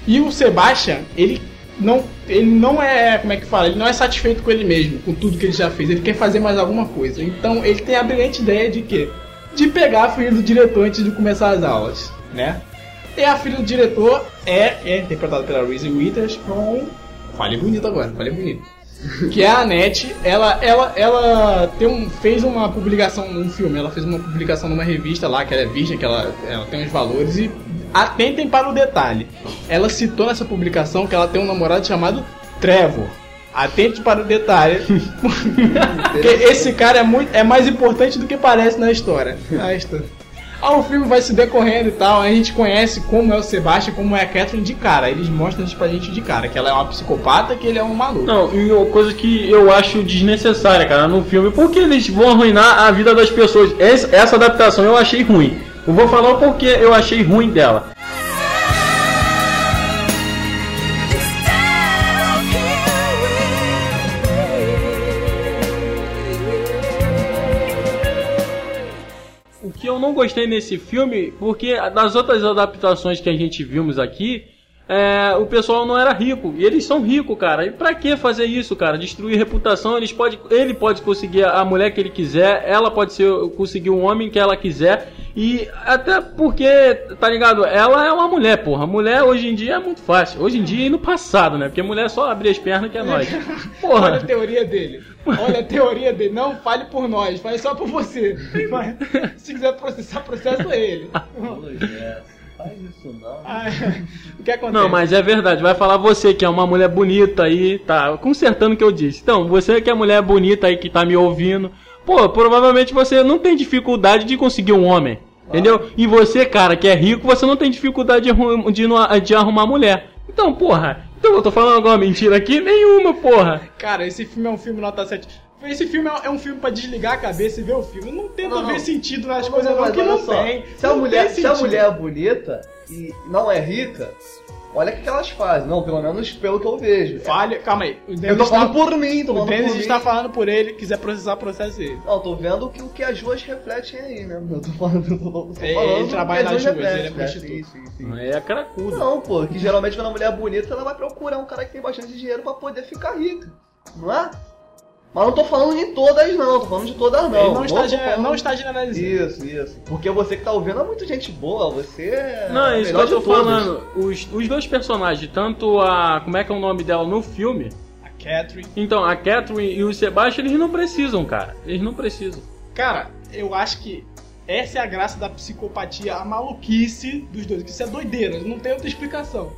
E o Sebastian, ele não, ele não é, como é que fala, ele não é satisfeito com ele mesmo, com tudo que ele já fez, ele quer fazer mais alguma coisa. Então ele tem a brilhante ideia de quê? De pegar a filha do diretor antes de começar as aulas, né? E a filha do diretor é, é interpretada pela Reese Witherspoon. Falei bonito agora, falei bonito. Que é a Annette, ela, ela, ela tem um, fez uma publicação num filme, ela fez uma publicação numa revista lá, que ela é virgem, que ela, ela tem uns valores e atentem para o detalhe. Ela citou nessa publicação que ela tem um namorado chamado Trevor. Atente para o detalhe. Porque esse cara é, muito, é mais importante do que parece na história. Na história. Ah, o filme vai se decorrendo e tal, a gente conhece como é o Sebastian, como é a Catherine de cara. Eles mostram isso pra gente de cara, que ela é uma psicopata, que ele é um maluco. Não, e uma coisa que eu acho desnecessária, cara, no filme, porque eles vão arruinar a vida das pessoas. Essa, adaptação eu achei ruim. Eu vou falar o porquê eu achei ruim dela. Não gostei nesse filme, porque nas outras adaptações que a gente vimos aqui, é, o pessoal não era rico. E eles são ricos, cara. E pra que fazer isso, cara? Destruir reputação. Eles pode, ele pode conseguir a mulher que ele quiser, ela pode ser, conseguir um homem que ela quiser. E até porque, tá ligado? Ela é uma mulher, porra. Mulher hoje em dia é muito fácil. Hoje em dia e no passado, né? Porque mulher é só abrir as pernas que é nóis. Olha a Porra. teoria dele. Olha a teoria dele. Não fale por nós, fale só por você. Mas, se quiser processar, processa ele. Faz isso não. Ah, o que acontece? Não, mas é verdade. Vai falar você que é uma mulher bonita aí, tá consertando o que eu disse. Então, você que é mulher bonita aí que tá me ouvindo, pô, provavelmente você não tem dificuldade de conseguir um homem. Entendeu? E você, cara, que é rico, você não tem dificuldade de, de, de arrumar mulher. Então, porra, então eu tô falando alguma mentira aqui? Nenhuma, porra. Cara, esse filme é um filme nota 7. Esse filme é um filme pra desligar a cabeça e ver o filme. Não tenta Não, não. ver sentido nas Não, coisas não, que não só, tem. Se a, mulher, tem se a mulher é bonita e não é rica, olha o que elas fazem. Não, pelo menos pelo que eu vejo. Falha, calma aí. O Eu Denis tô falando tá- por mim, tô O falando Denis por está mim. falando por ele, quiser processar, processa ele. Não, tô vendo o que, o que as ruas refletem aí, né? Eu tô falando, eu tô, Ele falando o que trabalha as nas ruas ele é né? prostituto. Sim, sim, sim. É cracudo. Não, pô, que geralmente quando a mulher é bonita, ela vai procurar um cara que tem bastante dinheiro pra poder ficar rica. Não é? Mas não tô falando de todas, não. Tô falando de todas, não. Ele não está, falando- não está generalizando. Isso, isso. Porque você que tá ouvindo é muito gente boa. Você é. Não, é isso que eu tô falando. Os, os dois personagens, tanto a. Como é que é o nome dela no filme? A Catherine. Então, a Catherine e o Sebastian, eles não precisam, cara. Eles não precisam. Cara, eu acho que essa é a graça da psicopatia, a maluquice dos dois. Que isso é doideira, não tem outra explicação.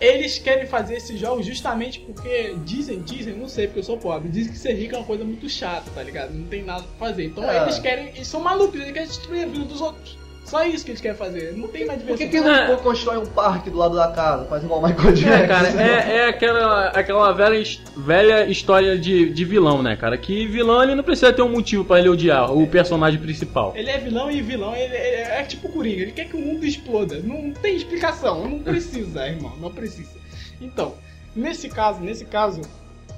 Eles querem fazer esse jogo justamente porque dizem, dizem, não sei porque eu sou pobre, dizem que ser rico é uma coisa muito chata, tá ligado? Não tem nada pra fazer. Então É. eles querem, eles são malucos, eles querem destruir a vida dos outros. Só isso que eles querem fazer, não tem mais Por diversão. que, que não constrói um parque do lado da casa? Faz igual o Michael Jackson. É, cara, é, é aquela, aquela velha, velha história de, de vilão, né, cara? Que vilão ele não precisa ter um motivo pra ele odiar o personagem principal. Ele é vilão e vilão ele, ele é tipo Coringa, ele quer que o mundo exploda. Não tem explicação, não precisa, irmão, não precisa. Então, nesse caso, nesse caso,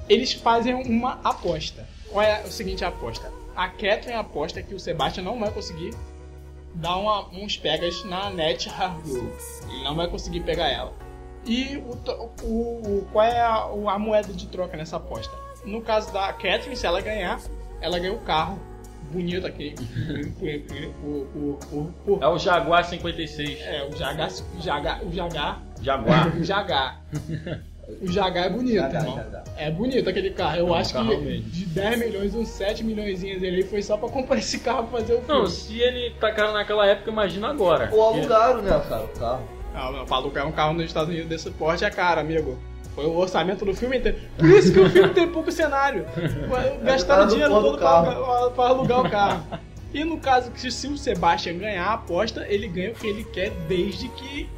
eles fazem uma aposta. Qual é o seguinte aposta? A Catherine aposta que o Sebastian não vai conseguir dar uma- uns pegas na Net Harbour. Ele não vai conseguir pegar ela. E o, o- o- qual é a, o- a moeda de troca nessa aposta? No caso da Catherine, se ela ganhar, ela ganha o carro bonito aqui. por, por, por, por- É o Jaguar 56. é, o Jagar, o Jagar, o Jagar, Jaguar. o Jagar. O Jagar é bonito, Jagar, irmão. Jagar. É bonito aquele carro. Eu É um acho carrão que mesmo. de 10 milhões, uns 7 milhões ali foi só pra comprar esse carro pra fazer o filme. Não, se ele tacaram naquela época, imagina agora. Ou alugaram, né, cara, o carro. Ah, pra alugar um carro nos Estados Unidos desse porte é caro, amigo. Foi o orçamento do filme inteiro. Por isso que o filme tem pouco cenário. Gastaram do dinheiro pôr do todo pra, carro. pra- pra alugar o carro. E no caso que se o Sebastian ganhar a aposta, ele ganha o que ele quer desde que,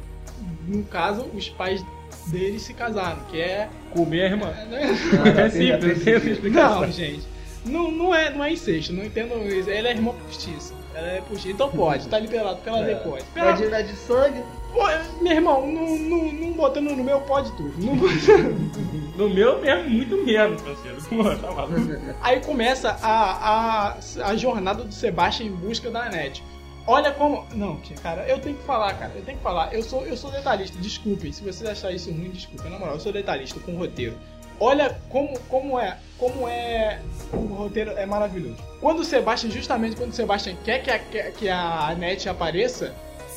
no caso, os pais dele se casaram, que é Comer a irmã. Ah, É simples, simples explicação. Não, gente. Não, não, é, não é incesto, não entendo isso. Ele é irmão postiça. Ela é postiça. Então pode, tá liberado pela pode. É de, não é de sangue? Pô, meu irmão, não, não, não botando no meu pode tudo. Não botando- No meu mesmo, muito menos, parceiro. Pô, tá maluco. Aí começa a, a, a jornada do Sebastian em busca da net. Olha como. Não, cara, eu tenho que falar, cara. Eu tenho que falar. Eu sou, eu sou detalhista, desculpem. Se vocês acharem isso ruim, desculpem. Na moral, eu sou detalhista com roteiro. Olha como, como é. Como é. O roteiro é maravilhoso. Quando o Sebastian, justamente quando o Sebastian quer que a, que a net apareça,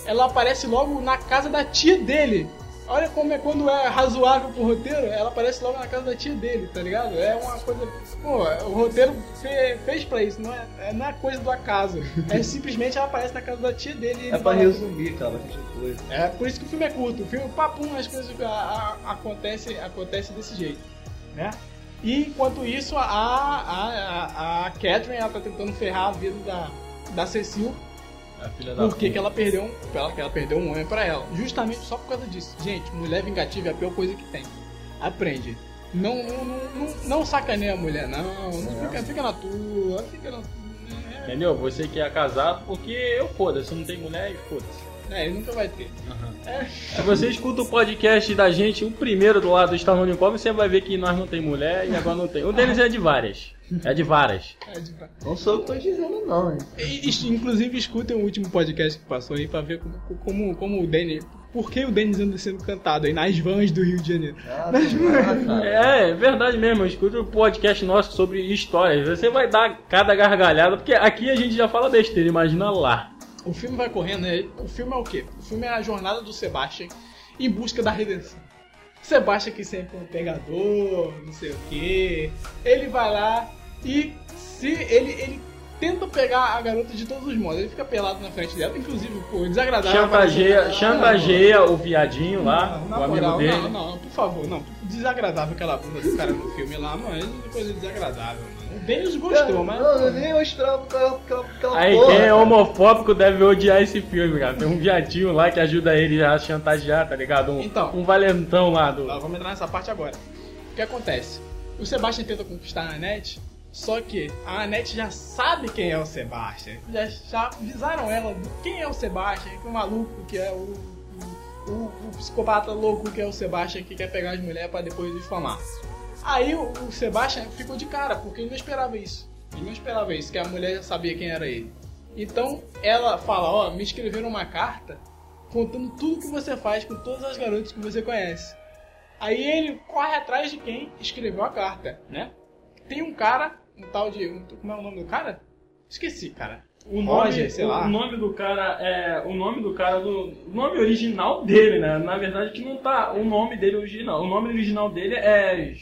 ela aparece logo na casa da tia dele. Olha como é quando é razoável pro roteiro, ela aparece logo na casa da tia dele, tá ligado? É uma coisa. Pô, o roteiro fe- fez pra isso, não é, é- não é coisa do acaso. É simplesmente ela aparece na casa da tia dele e ele É pra fala- resumir, cara, bastante coisa. É por isso que o filme é curto. O filme, papum, as coisas a- a- acontecem acontece desse jeito, né? E enquanto isso, a, a, a, a Catherine ela tá tentando ferrar a vida da, da Cecil A filha da por que ela perdeu um, ela, que ela perdeu um homem pra ela. Justamente só por causa disso. Gente, mulher vingativa é a pior coisa que tem. Aprende. Não, não, não, não, não sacaneia a mulher, não. não fica, fica na tua, fica na tua. É, Entendeu? Você que é casado, porque eu foda-se, não tem mulher e foda-se. É, ele nunca vai ter. É. Se você escuta o podcast da gente, o primeiro do lado do Stallone Come, você vai ver que nós não tem mulher e agora não tem. O deles é de várias. É de várias. É de- Não sou eu que tô dizendo, não, hein? E- Inclusive, escutem o último podcast que passou aí pra ver como, como, como o Danny. Por que o Denis anda sendo cantado aí nas vans do Rio de Janeiro? Ah, ah, cara. É, é verdade mesmo. Escuta o podcast nosso sobre histórias. Você vai dar cada gargalhada, porque aqui a gente já fala besteira, imagina lá. O filme vai correndo, né? O filme é o quê? O filme é a jornada do Sebastian em busca da redenção. Sebastian que sempre é um pegador, não sei o quê. Ele vai lá e se ele, ele tenta pegar a garota de todos os modos. Ele fica pelado na frente dela, inclusive, pô, desagradável. Chantageia, chantageia o viadinho lá, Não, o amigo moral, dele. Não, não, por favor, não. Desagradável aquela bunda do cara no filme lá, mano. É coisa desagradável. O Denis gostou, mas. Não, eu nem eu estravo aquela, aquela, Aí porra. quem é homofóbico deve odiar esse filme, cara. Tem um viadinho lá que ajuda ele a chantagear, tá ligado? Um, Então. um valentão lá do. Tá, vamos entrar nessa parte agora. O que acontece? O Sebastian tenta conquistar a net, Só que a Annette já sabe quem é o Sebastian. Já, já avisaram ela de quem é o Sebastian, que o maluco que é o, o, o- o psicopata louco que é o Sebastian que quer pegar as mulheres pra depois difamar. Aí o, o Sebastian ficou de cara, porque ele não esperava isso. Ele não esperava isso, que a mulher já sabia quem era ele. Então ela fala, ó, me escreveram uma carta contando tudo que você faz com todas as garotas que você conhece. Aí ele corre atrás de quem escreveu a carta, né? Tem um cara, um tal de. um- como é o nome do cara? Esqueci, cara. O nome, Roger, sei o lá. nome do cara é. O nome do cara do. O nome original dele, né? Na verdade que não tá o nome dele original. O nome original dele é.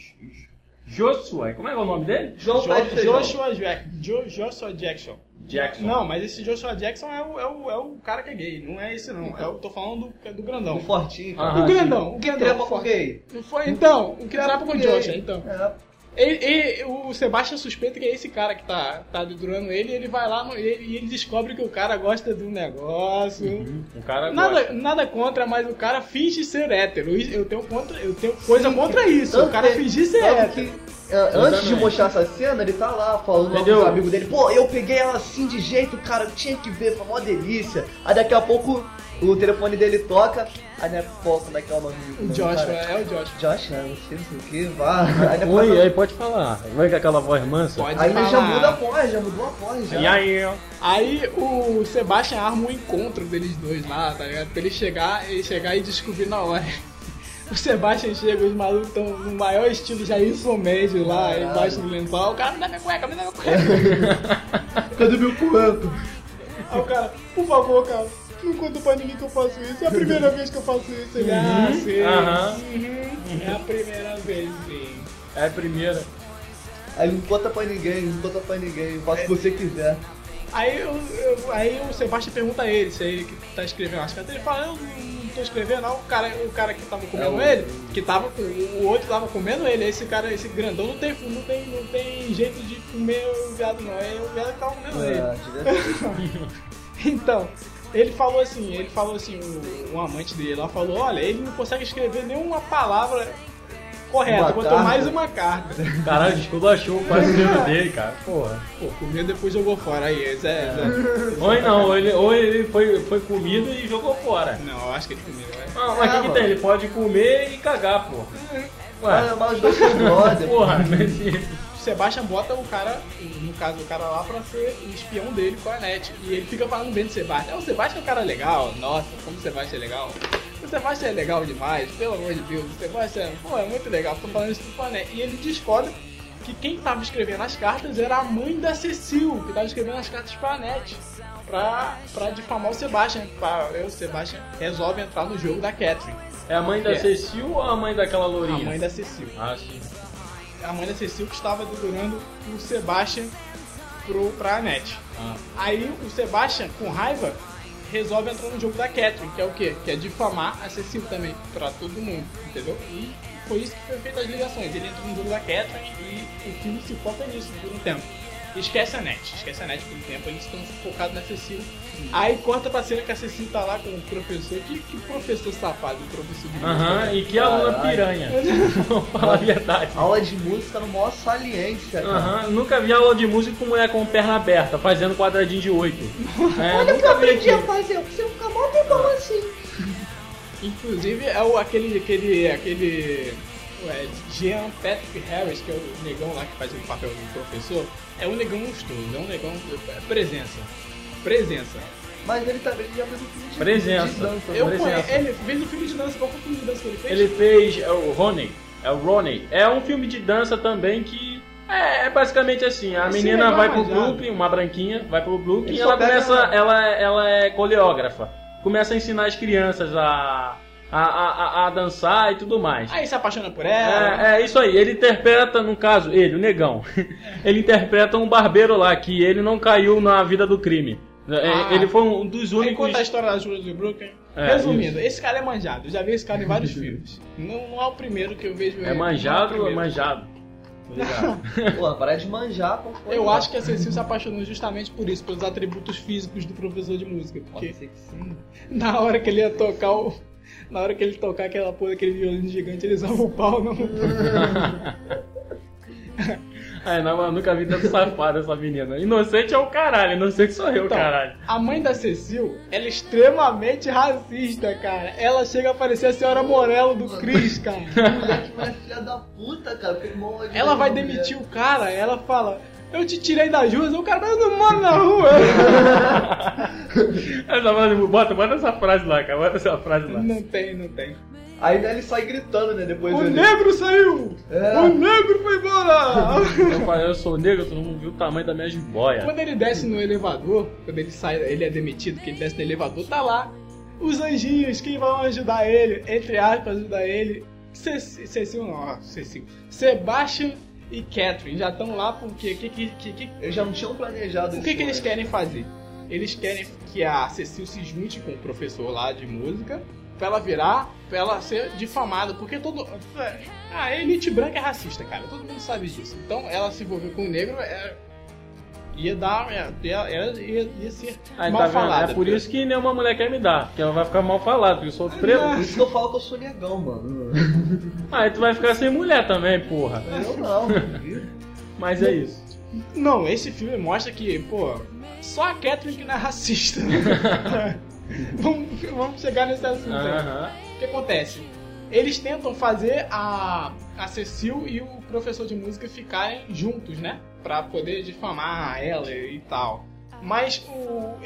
Joshua. Como é que é o nome dele? Jo- Feijão. Joshua, Jack, Jo- Joshua Jackson. Jackson. Não, mas esse Joshua Jackson é o, é o, é o cara que é gay, não é esse não. É o, tô falando do, do grandão. Do fortinho. Ah, o grandão, o grandão. trepa o com forte. gay? Não foi, então, o que trapa com o gay. Joshua, então. É. Ele, ele- o Sebastian suspeita que é esse cara que tá, tá dedurando ele, e ele vai lá no, ele, e ele descobre que o cara gosta do negócio. O cara Nada, gosta. nada contra, mas o cara finge ser hétero. Eu tenho, contra, eu tenho coisa contra isso. O cara que- fingir ser hétero. que, é, antes de mostrar essa cena, ele tá lá falando com Entendeu? os amigos dele, pô, eu peguei ela assim de jeito, cara, eu tinha que ver, foi uma delícia. Aí daqui a pouco o telefone dele toca, aí né, pô, como é que é o nome O do Joshua, cara? é o Joshua. Josh, né, não sei, não sei o que, vá. Aí, né, Oi, aí pode falar. Vai com aquela voz mansa. Pode aí ele já falar. muda a voz, já mudou a voz, já. E aí, ó. Aí o Sebastian arma um encontro deles dois lá, tá ligado? Pra ele chegar, ele chegar e descobrir na hora. O Sebastian chega, os malucos estão no maior estilo Jair Somédio lá, Caralho. embaixo do lençol. O cara me dá minha cueca, me dá minha cueca. Cadê meu cueco? Aí o cara, por favor, cara, não conta pra ninguém que eu faço isso. É a primeira vez que eu faço isso. Ele, ah, sim. aham. Uhum. É a primeira vez, sim. É a primeira. Aí não conta pra ninguém, não conta pra ninguém, faça o que você quiser. Aí, eu, eu- aí o Sebastião pergunta a ele se é ele que tá escrevendo as cartas. Ele fala, eu não tô escrevendo, não. O cara, o cara que tava comendo É o- ele, que tava com. O outro tava comendo ele. Esse cara, esse grandão, não tem, não tem, não tem jeito de comer o viado, não. É o viado que tava comendo ele. Ah, devia- Então, ele falou assim, ele falou assim, o, o amante dele lá falou, olha, ele não consegue escrever nenhuma palavra correta, Uma botou carta. mais uma carta. Caralho, esculachou o parceiro dele, cara. Porra. Pô, comeu depois jogou fora aí, Zé, Zé. Ou não, ou ele, ou ele foi, foi comido e jogou fora. Não, eu acho que ele comeu, né? Não, mas o Ah, que, que mano. tem? Ele pode comer e cagar, pô. Ué, Mas, mas os dois porra, mas Sebastian bota o cara, no caso o cara lá, pra ser o espião dele com a net. E ele fica falando bem do Sebastian. É, o Sebastian é um cara legal, nossa, como o Sebastian é legal. O Sebastian é legal demais, pelo amor de Deus. O Sebastian, pô, é muito legal, tô falando isso com a net. E ele descobre que quem tava escrevendo as cartas era a mãe da Cecil, que tava escrevendo as cartas pra net. Pra, pra difamar o Sebastian. Pra, o Sebastian resolve entrar no jogo da Catherine. é a mãe da É. Cecil ou a mãe daquela A lourinha? mãe da Cecil. Ah, sim. A mãe da Cecil que estava dedurando o Sebastian pro, pra Annette. Ah. Aí o Sebastian, com raiva, resolve entrar no jogo da Catherine, que é o quê? Que é difamar a Cecil também, pra todo mundo, entendeu? E foi isso que foi feito as ligações. Ele entra no jogo da Catherine e o filme se foca nisso por um tempo. Esquece a Net, esquece a Net por um tempo, eles estão focados na Cecil. Aí corta pra cena que a Cecil tá lá com o professor. Que, que professor safado, o professor de Aham, música, e que aluna Caralho. piranha. Vamos falar a verdade. Aula de música no maior saliência, cara. Aham, nunca vi aula de música com mulher com perna aberta, fazendo quadradinho de oito. É, Olha o que eu aprendi a fazer, você fica mó tempão assim. Inclusive é o, aquele, aquele, aquele ué, Jean Patrick Harris, que é o negão lá que faz o papel do professor, é um negão gostoso, é um negão. é presença. Presença. Mas ele também já fez um filme de, Presença. de dança. Eu né? conheço, ele fez um filme de dança, qual foi o filme de dança que ele fez? Ele fez é o Ronnie, é o Ronnie. É um filme de dança também que é, é basicamente assim, a Esse menina vai pro manjado. Brooklyn, uma branquinha, vai pro Brooklyn e só ela começa, ela, ela é coreógrafa. Começa a ensinar as crianças a, a, a, a- dançar e tudo mais. Aí se apaixona por ela. É, é isso aí, ele interpreta, no caso, ele, o negão, ele interpreta um barbeiro lá, que ele não caiu na vida do crime. É, Ah. ele foi um dos únicos. conta a história das ruas de Brooklyn. É, Resumindo, esse cara é manjado. Eu já vi esse cara em vários filmes. Não, não é o primeiro que eu vejo. É manjado ou é manjado? Pô, para de manjar com. Eu acho que a Cecil se apaixonou justamente por isso, pelos atributos físicos do professor de música. Pode Porque ser que sim. na hora que ele ia tocar o. Na hora que ele tocar aquela porra, aquele violino gigante, ele usava o pau, não. Ai, não, eu nunca vi tanto safado essa menina. Inocente é o caralho, inocente sou eu, Então, caralho. A mãe da Cecil, ela é extremamente racista, cara. Ela chega a parecer a senhora Morello do Chris, cara. Mulher que vai filha da puta, cara. é Ela vai demitir o cara, ela fala. Eu te tirei das ruas, o cara, mas eu não moro na rua. Bota, bota essa frase lá, cara. Bota essa frase lá. não tem, não tem. Aí né, ele sai gritando, né? Depois O ele... negro saiu! É. O negro foi embora! Eu falei, eu sou negro, tu não viu o tamanho da minha jiboia. Quando ele desce no elevador, quando ele sai, ele é demitido, que ele desce no elevador, tá lá. Os anjinhos, quem vão ajudar ele, entre aspas, ajudar ele. Cecil, não, Cecil. Sebastian e Catherine já estão lá porque que, que, que, que, Eles já não tinham planejado o que, que eles querem fazer? Eles querem que a Cecil se junte com o professor lá de música pra ela virar, pra ela ser difamada, porque todo. A elite branca é racista, cara, todo mundo sabe disso. Então ela se envolver com o negro é, ia dar. é, Ia, ia, ia, ia ser Aí mal tá vendo? falada. É por isso que nenhuma mulher quer me dar, porque ela vai ficar mal falada, porque eu sou preto. Por isso que eu falo que eu sou negão, mano. Aí tu vai ficar sem mulher também, porra. Eu não. Mas é isso. Não, esse filme mostra que, pô, só a Catherine que não é racista. vamos, vamos chegar nesse assunto aí. Aham. O que acontece? Eles tentam fazer a, a Cecil e o professor de música ficarem juntos, né? Pra poder difamar ela e tal. Mas o,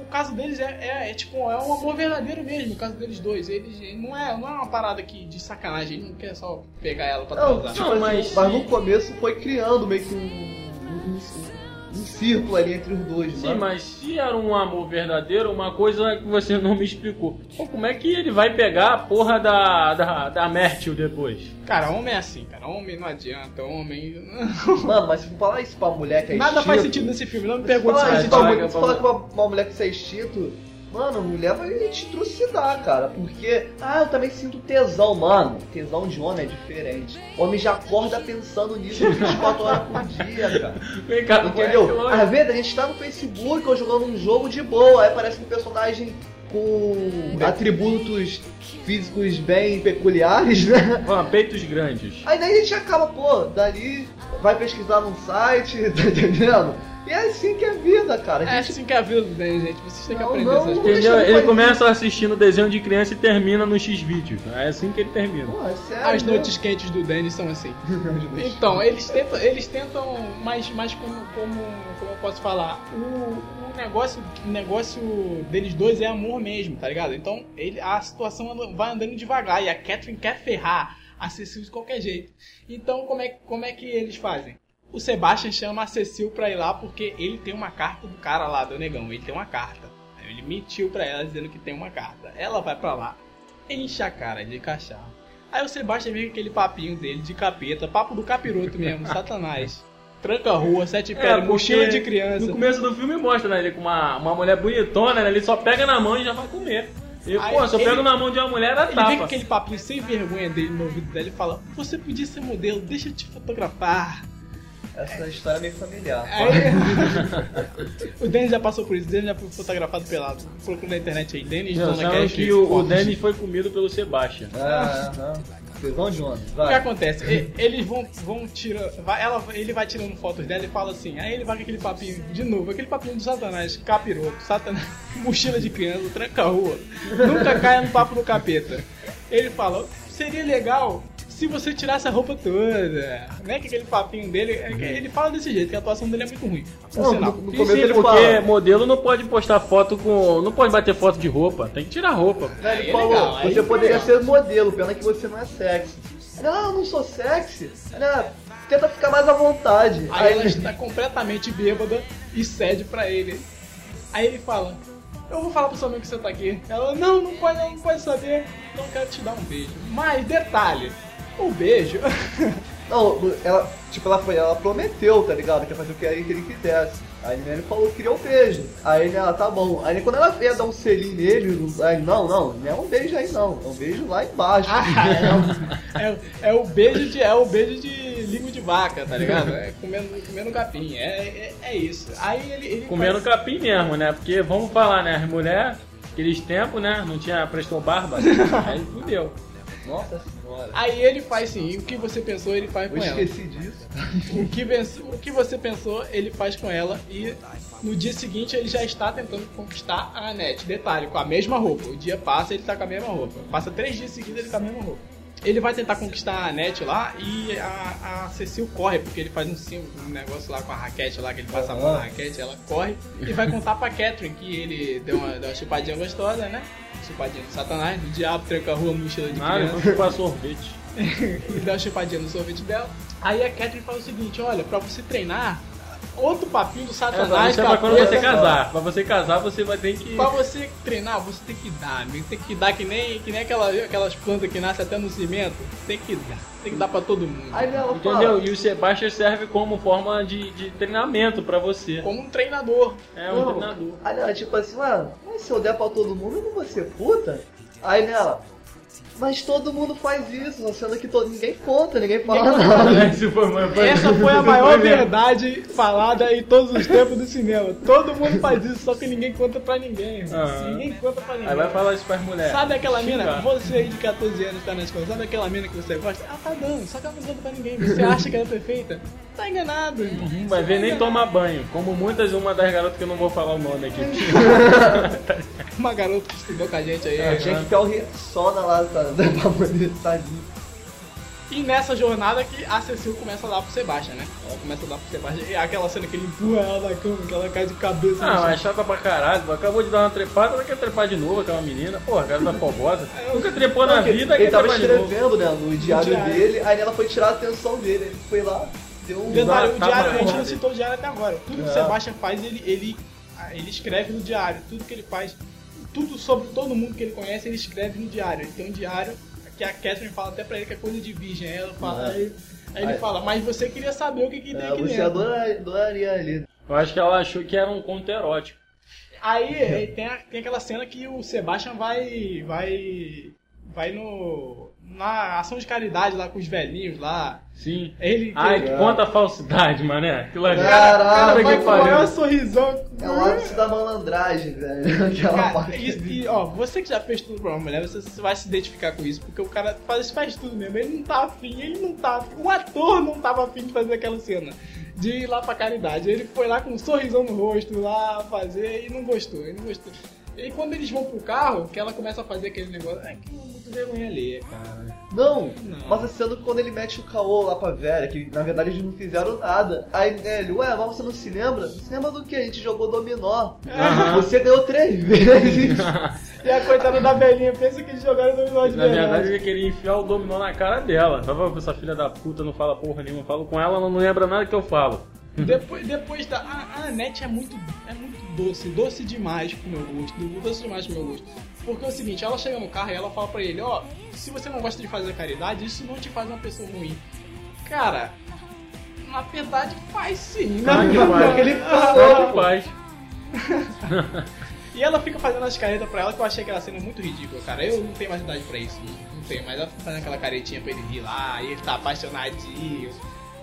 o caso deles é, é- é, tipo, é um amor verdadeiro mesmo, o caso deles dois. Eles não é, não é uma parada que, de sacanagem, ele não quer só pegar ela pra Não, transar. tipo Não, mas- mas... no começo foi criando meio que um círculo ali entre os dois, Sim, mas se era um amor verdadeiro, uma coisa que você não me explicou. Pô, como é que ele vai pegar a porra da, da, da Mértil depois? Cara, homem é assim, cara. Homem não adianta, homem. Mano, mas se falar isso pra mulher que é Nada faz instinto- sentido nesse filme, não me Se pergunte se falar faz sentido. mulher, se falar com uma, uma mulher que você é instinto, mano, mulher vai te trucidar, cara. Porque, ah, eu também sinto tesão, mano. Tesão de homem é diferente. Homem já acorda pensando nisso 24 horas por dia, cara. Vem cá, Entendeu? moleque, Às vezes a gente tá no Facebook ou jogando um jogo de boa, aí parece um personagem com atributos físicos bem peculiares, né? Ó, peitos grandes. Aí daí a gente acaba, pô, dali vai pesquisar num site, tá entendendo? E é assim que é a vida, cara. A É gente assim que é a vida do Dan, gente. Vocês têm que Não, aprender não. essas coisas. Ele fazer começa assistindo desenho de criança e termina no X-Vídeos. É assim que ele termina. Pô, é sério. As né? noites quentes do Danny são assim. Então, eles tentam, eles tentam mas, mas como, como, como eu posso falar, o, o negócio, o negócio deles dois é amor mesmo, tá ligado? Então, ele, a situação anda- vai andando devagar e a Catherine quer ferrar a Cecil de qualquer jeito. Então, como é, como é que eles fazem? O Sebastian chama a Cecil pra ir lá porque ele tem uma carta do cara lá, do negão. Ele tem uma carta. Ele mentiu pra ela dizendo que tem uma carta. Ela vai pra lá, enche a cara de cachaça. Aí o Sebastian vem com aquele papinho dele de capeta, papo do capiroto mesmo, satanás. Tranca a rua, sete pés, porque mochila de criança. No começo do filme mostra, né? Ele com uma, uma mulher bonitona, né? Ele só pega na mão e já vai comer. E, Aí pô, se eu ele- pego na mão de uma mulher, era Ele vem com tapa. aquele papinho sem vergonha dele no ouvido dela e fala: Você podia ser modelo, deixa eu te fotografar. Essa história é meio familiar. Aí, o Denis já passou por isso, o Denis já foi fotografado pelado. Procura na internet aí, Denis Não, Cast, que o, o. Danny foi comido pelo Sebastian. Ah, aham. Tesão de homem, O que vai. acontece? Eles vão, vão tirar. Vai, ela, ele vai tirando fotos dela e fala assim. Aí ele vai com aquele papinho de novo, aquele papinho do Satanás, capiroto, Satanás, mochila de criança, tranca a rua. Nunca caia no papo do capeta. Ele fala: seria legal se você tirasse a roupa toda. Né? Que aquele papinho dele. é que Ele fala desse jeito, que a atuação dele é muito ruim. Por Não, sinal. no, no Sim, começo sim, ele porque fala. modelo não pode postar foto com. Não pode bater foto de roupa, tem que tirar roupa. Aí ele é falou, legal, aí você é poderia legal. ser modelo, pena que você não é sexy. Não, eu não sou sexy. Não, tenta ficar mais à vontade. Aí ela está completamente bêbada e cede pra ele. Aí ele fala: Eu vou falar pro sua mãe que você tá aqui. Ela: Não, não pode, não pode saber. Não quero te dar um beijo. Mas detalhe: o beijo. Não, ela, tipo, ela foi, ela prometeu, tá ligado? Que ia fazer o que ele, que ele quisesse. Aí ele falou que queria um beijo. Aí ele, ela, tá bom. Aí quando ela ia dar um selinho nele, aí, não, não, não é um beijo aí não. É um beijo lá embaixo. Ah, é, o- é, é o beijo de é o beijo de língua de vaca, tá ligado? É comendo, comendo capim. É, é, é isso. Aí ele, ele Comendo faz- capim mesmo, né? Porque vamos falar, né? As mulheres, aqueles tempos, né? Não tinha prestou barba. Aí fudeu. Nossa senhora. Aí ele faz sim, o que você pensou, ele faz Eu com ela. esqueci disso. O que, o que você pensou, ele faz com ela e no dia seguinte ele já está tentando conquistar a Annette. Detalhe, com a mesma roupa. O dia passa ele tá com a mesma roupa. Passa três dias seguidos ele com a mesma roupa. Ele vai tentar conquistar a Annette lá e a, a Cecil corre, porque ele faz um símbolo, um negócio lá com a raquete lá, que ele passa a mão na raquete, ela corre e vai contar pra Catherine que ele deu uma, deu uma chupadinha gostosa, né? Chupadinha do satanás, do diabo, tranca a rua mochila de Ah, criança vou chupar sorvete. e dá uma chupadinha no sorvete dela. Aí a Catherine fala o seguinte: olha, pra você treinar, outro papinho do É, satanás. isso é pra quando você casar. Pra você casar, você vai ter que. Pra você treinar, você tem que dar, amigo. Tem que dar que nem, que nem aquela, aquelas plantas que nascem até no cimento. Tem que dar. Tem que dar pra todo mundo. Aí ela Entendeu? fala, E o Sebastian serve como forma de, de treinamento pra você. Como um treinador. É um Não. treinador. Aí ela, tipo assim, mano, mas se eu der pra todo mundo, eu não vou ser puta? Aí nela, mas todo mundo faz isso, sendo que todo, ninguém conta, ninguém fala nada. Foi- Essa foi a maior verdade falada em todos os tempos do cinema. Todo mundo faz isso, só que ninguém conta pra ninguém. Aham. Ninguém conta pra ninguém. Aí vai falar isso pras mulheres. Sabe aquela mina? Você aí de 14 anos tá na escola, sabe aquela mina que você gosta? Ela tá dando, só que ela não conta pra ninguém. Você acha que ela é perfeita? Tá enganado. Não vai ver nem tomar banho. Como muitas, uma das garotas que eu não vou falar o nome aqui. Uma garota que estudou com a gente aí. Eu tinha que ter o Rexona lá tá, tadinho. E nessa jornada que a Cecil começa a dar pro Sebastian, né? Ela começa a dar pro Sebastian. E aquela cena que ele empurra ela da cama, que ela cai de cabeça. Ah, é chata pra caralho. Acabou de dar uma trepada, ela quer trepar de novo, aquela menina. Porra, cara tá fogosa. Nunca trepou na Não, vida, ele quer tava trepar de novo. escrevendo, né, no diário, diário. dele, aí ela foi tirar a atenção dele, ele foi lá, deu um... Detalhe, o Tá diário, a gente não citou o diário até agora. Tudo que o É. Sebastian faz, ele, ele, ele escreve no diário. Tudo que ele faz, tudo sobre todo mundo que ele conhece, ele escreve no diário. Ele tem um diário que a Catherine fala até pra ele que é coisa de virgem. Aí, ela fala, É. aí, aí ele Aí- fala, mas você queria saber o que, que tem É, aqui você dentro. adora- adoraria ali. Eu acho que ela achou que era um conto erótico. Aí, aí tem, a- tem aquela cena que o Sebastian vai. vai. vai no. Na ação de caridade lá com os velhinhos lá. Sim. Ele. Ai, que- conta falsidade, mané. Aquilo ali. Caralho, cara que com o maior pariu. sorrisão. É o ápice da malandragem, velho. Aquela Cara, parte. e, e, ó, você que já fez tudo pra uma mulher, você, você vai se identificar com isso, porque o cara faz, faz tudo mesmo. Ele não tá afim, ele não tá afim. O ator não tava afim de fazer aquela cena. De ir lá pra caridade. Ele foi lá com um sorrisão no rosto lá fazer e não gostou, ele não gostou. E quando eles vão pro carro, que ela começa a fazer aquele negócio, é que muito vergonha alheia, cara. Não, Não. mas a cena quando ele mete o caô lá pra velha, que na verdade eles não fizeram nada. Aí ele, ué, mas você não se lembra? Não se lembra do que? A gente jogou dominó. Você ganhou três vezes. E a coitada da velhinha pensa que eles jogaram dominó de Na verdade, verdade. ele queria enfiar o dominó na cara dela. Fala, essa filha da puta não fala porra nenhuma. Eu falo com ela, ela não lembra nada que eu falo. Depois, depois da. A, a Annette é muito, é muito doce, doce demais pro meu gosto. Doce demais pro meu gosto. Porque é o seguinte, ela chega no carro e ela fala pra ele, ó, se você não gosta de fazer caridade, isso não te faz uma pessoa ruim. Cara, na verdade faz sim, Claro né? que faz. Ele que faz. E ela fica fazendo as caretas pra ela que eu achei aquela cena muito ridícula, cara. Eu não tenho mais idade pra isso, não, não tenho mais. Ela fica fazendo aquela caretinha pra ele rir lá, e ele tá apaixonadinho.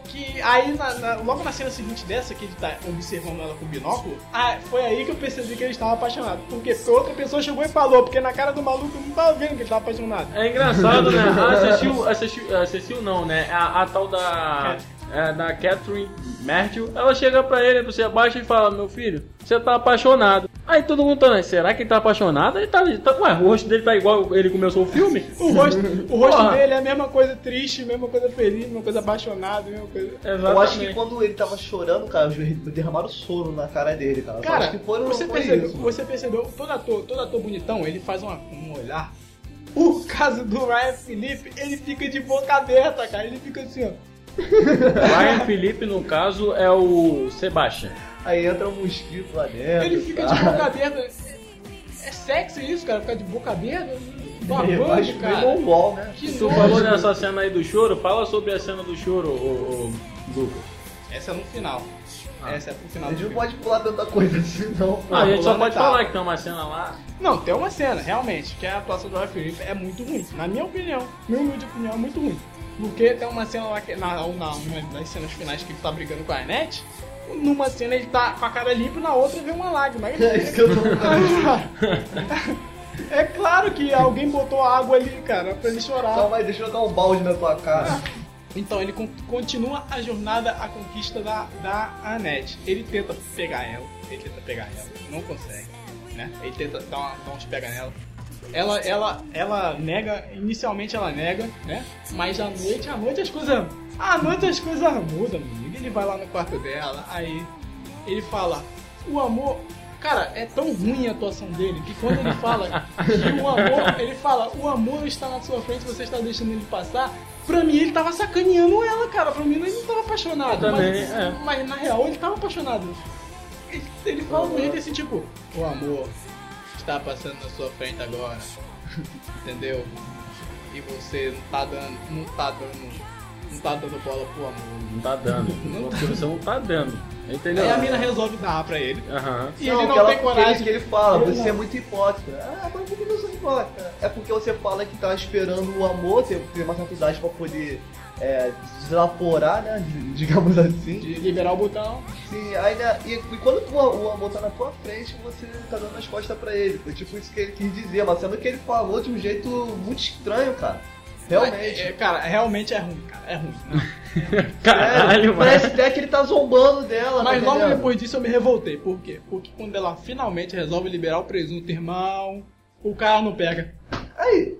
Que aí, na- na- logo na cena seguinte dessa, que ele tá observando ela com o binóculo, ah, foi aí que eu percebi que ele estava apaixonado. Porque outra pessoa chegou e falou, porque na cara do maluco eu não tava vendo que ele tava apaixonado. É engraçado, né? A Cecil, a Cecil, a Cecil não, né? A, a tal da. é, da Catherine Mertil, ela chega pra ele, pro Sebastian e fala: Meu filho, você tá apaixonado. Aí todo mundo tá, né? Será que ele tá apaixonado? Ele tá. ele tá ué, o rosto dele tá igual ele começou o filme? O rosto, o rosto Porra. dele é a mesma coisa triste, mesma coisa feliz, mesma coisa apaixonada, mesma coisa. Eu acho que quando ele tava chorando, cara, derramaram soro na cara dele, cara. Cara, acho que foram, você, foi percebeu, isso. você percebeu, todo ator, todo ator bonitão, ele faz uma- um olhar. O caso do Ryan Felipe, ele fica de boca aberta, cara. Ele fica assim, ó. Ryan Felipe, no caso, é o Sebastian. Aí entra um mosquito lá dentro. Ele fica de cara. boca aberta. É sexy isso, cara, ficar de boca aberta. Babando, meio cara. mongol, né? Que Tu falou dessa cena aí do choro, fala sobre a cena do choro, o, Lucas. Essa é no final. Essa é pro final A gente não filme. pode pular tanta coisa assim, não. Ah, a gente só pode falar que tem uma cena lá. Não, tem uma cena, realmente, que a atuação do Ryan Felipe é muito ruim. Na minha opinião, minha humilde opinião, é muito ruim. Porque tem uma cena lá que, na, na, uma das cenas finais que ele tá brigando com a Annette, numa cena ele tá com a cara limpa e na outra vem uma lágrima. Aí- É isso que eu tô É claro que alguém botou água ali, cara, pra ele chorar. Calma aí, deixa eu dar um balde na tua cara. Então ele con- continua a jornada, a conquista da, da Annette. Ele tenta pegar ela, ele tenta pegar ela, não consegue, né? Ele tenta dar, uma, dar uns pega nela. Ela, ela, ela nega, inicialmente ela nega, né? Mas à noite, à noite as coisas. À noite as coisas mudam, menino. Ele vai lá no quarto dela, aí ele fala, o amor. Cara, é tão ruim a atuação dele que quando ele fala que o amor, ele fala, o amor está na sua frente, você está deixando ele passar. Pra mim ele tava sacaneando ela, cara. Pra mim ele não tava apaixonado. Também, mas, é. mas na real ele tava apaixonado. Ele, ele fala com ele assim, tipo, o amor está passando na sua frente agora. Entendeu? E você não tá dando. não tá dando. não tá dando bola pro amor. Não tá dando. Porque você não tá dando. Entendeu? Aí a mina resolve dar pra ele. Aham. E ele não aquela- tem coragem. Que ele, que ele fala, Ele você não. é muito hipócrita. Ah, mas por que eu sou hipócrita? É porque você fala que tá esperando o amor, ter, ter uma certa idade pra poder é, desaforar, né? Digamos assim. De liberar o botão. Sim, aí né, e, e quando tu- o amor tá na tua frente, você tá dando as costas pra ele. Foi tipo isso que ele quis dizer, mas sendo que ele falou de um jeito muito estranho, cara. Realmente. É, cara, realmente é ruim, cara. É ruim. Caralho, É, parece até que ele tá zombando dela, Mas tá logo depois disso eu me revoltei. Por quê? Porque quando ela finalmente resolve liberar o presunto, irmão, o cara não pega. Aí,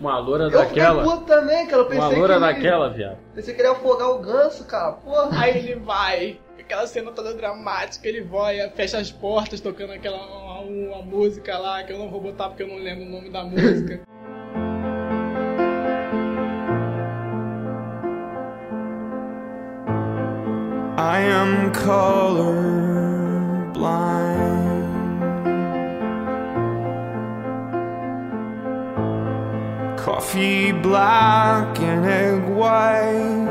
Uma loura eu daquela. fiquei puto também, cara. Eu pensei Uma loura que ele- daquela, viado. Pensei que ele ia afogar o ganso, cara. Porra. Aí ele vai, aquela cena toda dramática, ele vai, fecha as portas tocando aquela uma, uma música lá que eu não vou botar porque eu não lembro o nome da música. I am colorblind. Coffee black and egg white.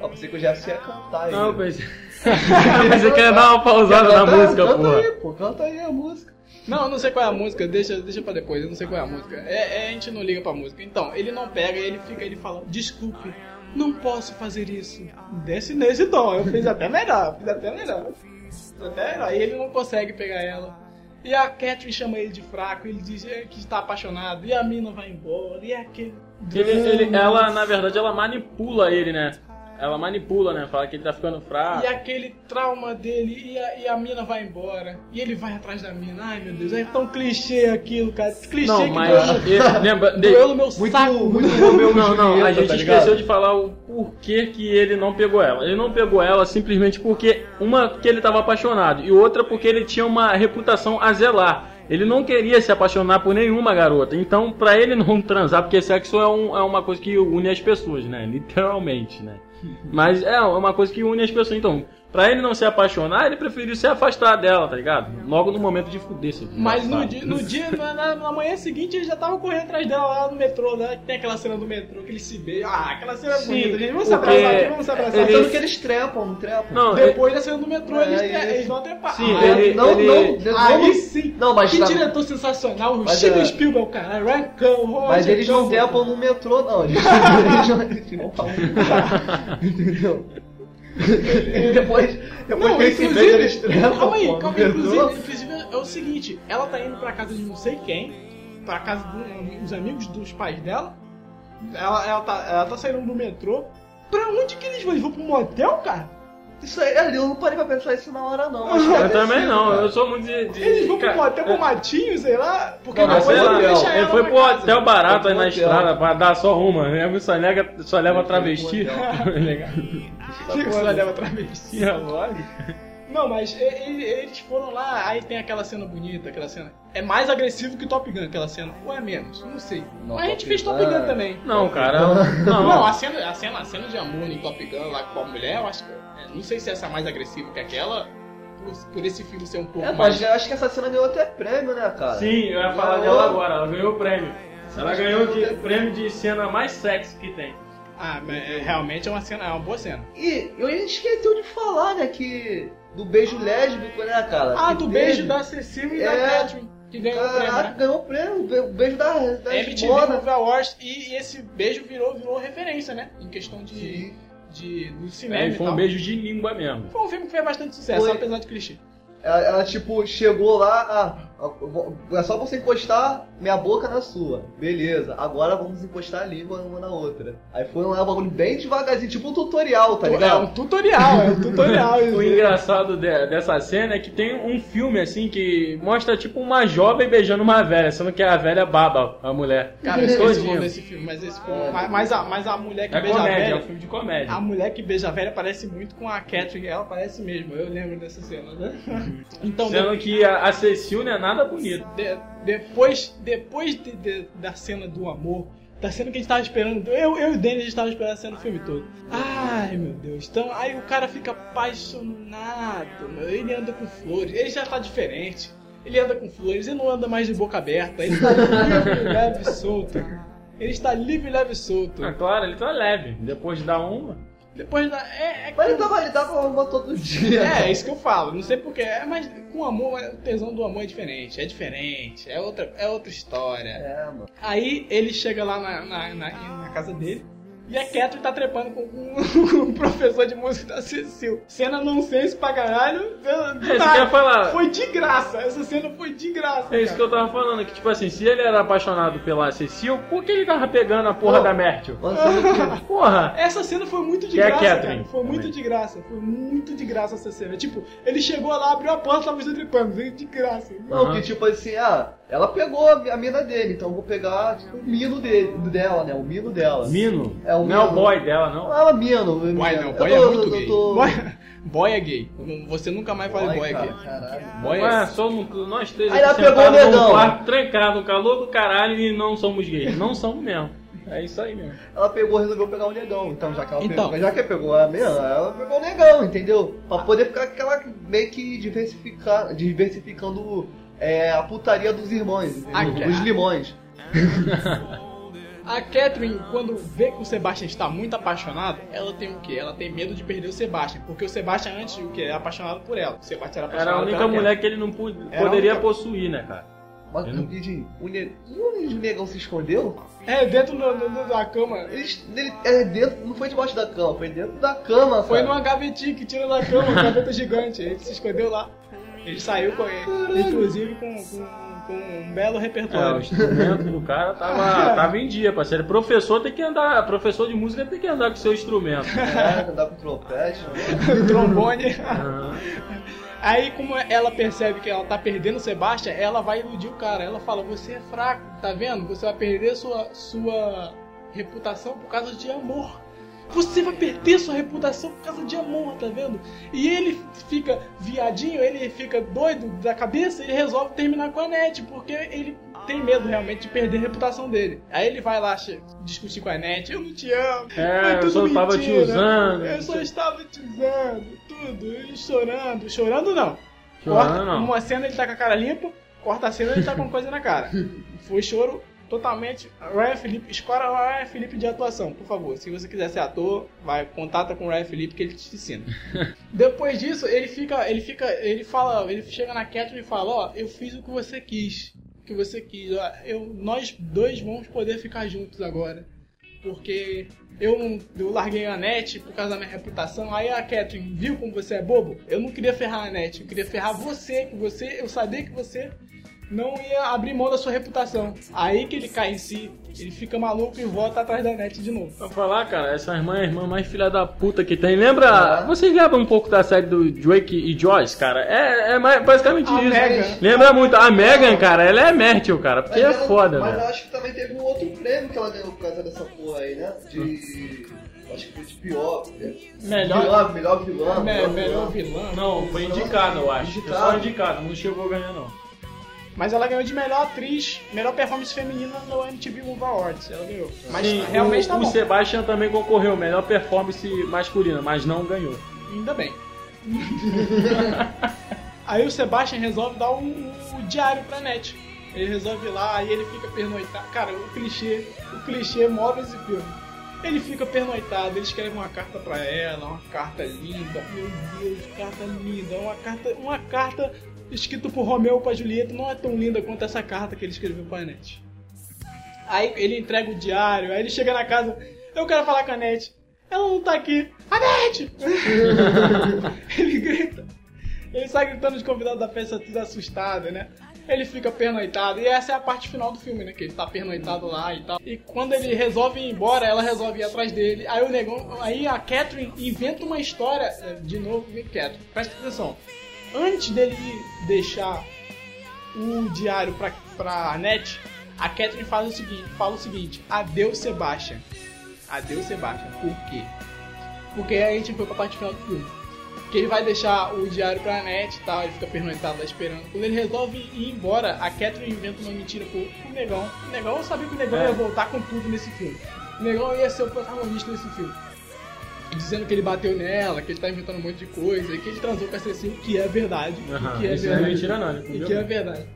Ó, pensei que eu já ia cantar aí. Não, eu pensei. pensei que ia dar uma pausada na Canta- música, canta porra. Aí, pô, canta aí a música. Não, eu não sei qual é a música, deixa, deixa pra depois, eu não sei qual é a música. É, é, a gente não liga pra música. Então, ele não pega, ele fica, ele fala, desculpe, não posso fazer isso. Desce nesse tom, eu fiz até melhor, fiz até melhor. Fiz até melhor. E ele não consegue pegar ela. E a Catherine chama ele de fraco, ele diz é, que está apaixonado, e a mina vai embora, e é aquele. Ele, ele- ela, na verdade, ela manipula ele, né? Ela manipula, né? Fala que ele tá ficando fraco. E aquele trauma dele, e a, e a mina vai embora, e ele vai atrás da mina. Ai meu Deus, é tão clichê aquilo, cara. Clichê Não, que mas doeu- lembra, doeu no meu Muito, saco. muito Romeu Não, não, a Julieta, gente tá esqueceu de falar o porquê que ele não pegou ela. Ele não pegou ela simplesmente porque, uma, que ele estava apaixonado, e outra porque ele tinha uma reputação a zelar. Ele não queria se apaixonar por nenhuma garota. Então, pra ele não transar, porque sexo é, um- é uma coisa que une as pessoas, né? Literalmente, né? Mas é uma coisa que une as pessoas. Então, pra ele não se apaixonar, ele preferiu se afastar dela, tá ligado? Logo no momento de fuder, se Mas no dia, no dia na, na- na manhã seguinte, ele já tava correndo atrás dela lá no metrô, né? Tem aquela cena do metrô que eles se beijam. Ah, aquela cena é Sim, bonita, gente. Vamos se abraçar aqui, vamos se abraçar. ele- Sendo que eles trepam, não trepam. Não, Depois da cena do metrô, É, eles, ele- eles vão trepar. Sim, Ah, ele- não, ele- não, Aí sim. Não, mas que tá- diretor sensacional, o Mas, Steven é- Spielberg, cara. Rancão, Mas Roger eles não trepam no metrô, não. Eles, eles não, falam nada. Entendeu? depois depois Não, que inclusive, beijam, eles trepam. calma aí, calma aí, inclusive, inclusive é o seguinte, ela tá indo pra casa de não sei quem, pra casa do- dos amigos dos pais dela, ela, ela, tá, ela tá saindo do metrô, pra onde que eles vão? Eles vão pro motel, cara? Isso aí, ali, eu não parei pra pensar isso na hora, não. mas Eu deve também não, cara. eu sou muito de. de- Eles vão pro motel é- pro matinho, sei lá, porque Não, Mas depois sei foi lá, deixa ele foi pro casa. hotel barato aí na hotel. estrada pra dar só uma. Ele só, nega, só leva travesti. pro Fica só leva travesti. É lógico. Não, mas eles foram lá, aí tem aquela cena bonita, aquela cena. É mais agressivo que Top Gun, aquela cena. Ou é menos? Não sei. Não, mas a gente Top fez Gun Top Gun é- também. Não, cara. Não, Não, a cena, a, cena, a cena de amor em Top Gun lá com a mulher, eu acho que. é, Não sei se essa é mais agressiva que aquela, por, por esse filme ser um pouco É, mas mais. eu acho que essa cena ganhou até prêmio, né, cara? Sim, eu ia falar Ganhou. dela agora. Ela ganhou o prêmio. Ela ganhou o prêmio de cena mais sexy que tem. Ah, mas é, realmente é uma cena, é uma boa cena. E eu ainda esqueceu de falar, né, que... Do beijo lésbico, né, cara? Ah, Que do teve. beijo da Cecília e da É. Catherine, que ganhou o prêmio. Caraca, Né? ganhou o prêmio. O beijo da, da MTV. Movie Awards e, e esse beijo virou, virou referência, né? Em questão de. Sim. de, do cinema. É, e foi um tal. beijo de língua mesmo. Foi um filme que fez bastante sucesso, Foi. apesar de clichê. Ela, ela, tipo, chegou lá, ah, é só você encostar minha boca na sua. Beleza, agora vamos encostar a língua uma na outra. Aí foi lá um bagulho bem devagarzinho, tipo um tutorial, tá É um ligado? tutorial, é um tutorial. isso. O engraçado de- dessa cena é que tem um filme assim que mostra tipo uma jovem beijando uma velha, sendo que a velha baba a mulher. Cara, eu nome desse filme, mas esse filme. Mas, mas a, mas a mulher que É beija a comédia, é velha. um filme de comédia. A mulher que beija a velha parece muito com a Catherine, ela parece mesmo, eu lembro dessa cena, né? Então, Sendo que a, a Cecil não é nada bonita. de- depois, depois de- de- da cena do amor, da cena que a gente tava esperando, eu, eu e o Denis a gente tava esperando a cena do filme todo. Ai meu Deus, então aí o cara fica apaixonado, meu, ele anda com flores, ele já tá diferente. Ele anda com flores, ele não anda mais de boca aberta, ele tá livre, leve e solto. Ele está livre, leve e solto. Ah, claro, ele tá leve. Depois de dar uma. Depois da. É, é Mas ele dava, ele dava uma todo dia. É, é isso que eu falo. Não sei porquê. É, mas com amor, o tesão do amor é diferente. É diferente. É outra, é outra história. É, mano. Aí ele chega lá na, na, na, na casa dele. E a Catherine tá trepando com, o professor de música da Cecil. Cena nonsense pra caralho. É, isso que eu ia falar. Foi de graça. Essa cena foi de graça. É isso que cara. eu tava falando, que tipo assim, se ele era apaixonado pela Cecil, por que ele tava pegando a porra Não. da que- Porra! Essa cena foi muito de Que é a graça, Catherine, cara. Foi muito também. de graça. Foi muito de graça essa cena. Tipo, ele chegou lá, abriu a porta, tava os trepando. De graça. Não, Aham. que tipo assim, ah, ela pegou a, mina dele, então eu vou pegar tipo, o mino dele, dela, né? O mino dela. Mino? É, o não é o Mino. boy dela, não. Ah, mino. Boy não, Eu boy tô- é muito eu gay. tô- Boy, boy é gay. Você nunca mais fala boy, Boy, cara, aqui. caralho. Boy Ué, é... somos nós três Aí ela pegou o negão. quarto trancado, no calor do caralho e não somos gays. Não somos mesmo. É isso aí mesmo. Ela pegou, resolveu pegar o negão. Então, já que ela Então. pegou, já que pegou a mina, ela pegou o negão, entendeu? Pra poder ficar aquela meio que diversificar, diversificando é, a putaria dos irmãos, Dos limões. A Catherine, quando vê que o Sebastian está muito apaixonado, ela tem o quê? Ela tem medo de perder o Sebastian. Porque o Sebastian antes o quê? Era apaixonado por ela. O Sebastian era apaixonado Era a única pela mulher que ele não poderia única- possuir, né, cara? Mas, não- o, ne... onde o negão se escondeu? Catherine. É, dentro do- do- do- da cama. Ele, ele é dentro, não foi debaixo da cama, foi dentro da cama, Foi cara. numa gavetinha que tira da cama, uma gaveta gigante. Ele se escondeu lá. Ele saiu com ele, inclusive com, com, com um belo É, o repertório. instrumento do cara tava, tava em dia, parceiro. Professor tem que andar, professor de música tem que andar com seu instrumento. É, andar com trompete. trombone. Aham. Aí, como ela percebe que ela tá perdendo o Sebastian, ela vai iludir o cara. Ela fala: Você é fraco, tá vendo? Você vai perder sua, sua reputação por causa de amor. Você vai perder sua reputação por causa de amor, tá vendo? E ele fica viadinho, ele fica doido da cabeça e resolve terminar com a Net, porque ele tem medo realmente de perder a reputação dele. Aí ele vai lá discutir com a Net: Eu não te amo. É, eu só tava te usando. Eu só estava te usando, tudo. Ele chorando. Chorando não. Chorando, corta não. uma cena ele tá com a cara limpa, corta a cena ele tá com coisa na cara. Foi choro totalmente. Ryan Felipe, escola Ryan Felipe de atuação, por favor. Se você quiser ser ator, vai, contata com o Ryan Felipe que ele te ensina. Depois disso, ele fica, ele fica, ele fala, ele chega na Catherine e fala, ó, eu fiz o que você quis, o que você quis, ó, eu, nós dois vamos poder ficar juntos agora. Porque eu, não- eu larguei a net por causa da minha reputação. Aí a Catherine viu como você é bobo. Eu não queria ferrar a net, eu queria ferrar você, que você, eu sabia que você não ia abrir mão da sua reputação. Aí que ele cai em si, ele fica maluco e volta atrás da net de novo. Pra falar, cara, essa irmã é a irmã mais filha da puta que tem. Lembra? Vocês lembram um pouco da série do Drake e Joyce, cara? É, é mais- basicamente A isso. Megan. Lembra muito. A Megan, cara, ela é Mértil, cara. Porque é ela- foda, Mas eu velho. acho que também teve um outro prêmio que ela ganhou por causa dessa porra aí, né? De. Acho que foi de pior. Melhor- Vilã, melhor vilã. Me- melhor melhor vilã. vilã. Não, foi indicado, eu acho. Foi Indicado. só indicado, não chegou a ganhar, não. Mas ela ganhou de melhor atriz, melhor performance feminina no MTV Movie Awards. Ela ganhou. Mas Sim, realmente o, tá o bom. Sebastian também concorreu, melhor performance masculina, mas não ganhou. Ainda bem. aí o Sebastian resolve dar o, o diário pra net. Ele resolve ir lá, aí ele fica pernoitado. Cara, o clichê, o clichê move esse filme. Ele fica pernoitado, ele escreve uma carta pra ela, uma carta linda. Meu Deus, carta linda. Uma carta, uma carta escrita por Romeu pra Julieta não é tão linda quanto essa carta que ele escreveu pra net. Aí ele entrega o diário, aí ele chega na casa, eu quero falar com a Net. Ela não tá aqui. Anete! ele grita. Ele sai gritando de convidado da festa, tudo assustado, né? Ele fica pernoitado. E essa é a parte final do filme, né? Que ele tá pernoitado lá e tal. E quando ele resolve ir embora, ela resolve ir atrás dele. Aí o negão. Aí a Catherine inventa uma história. eh, De novo, Catherine. Presta atenção. Antes dele deixar o diário pra, pra Annette, a Catherine fala o seguinte, fala o seguinte: Adeus, Sebastian. Adeus, Sebastian. Por quê? Porque a gente foi pra parte final do filme. Que ele vai deixar o diário pra Annette e tal, ele fica pernoitado lá esperando. Quando ele resolve ir embora, a Catherine inventa uma mentira pro, pro Negão. O Negão, sabia que o Negão É. ia voltar com tudo nesse filme. O Negão ia ser o protagonista desse filme. Dizendo que ele bateu nela, que ele tá inventando um monte de coisa, e que ele transou com a que é verdade. E que é isso não é verdade. mentira não, ele E que é verdade.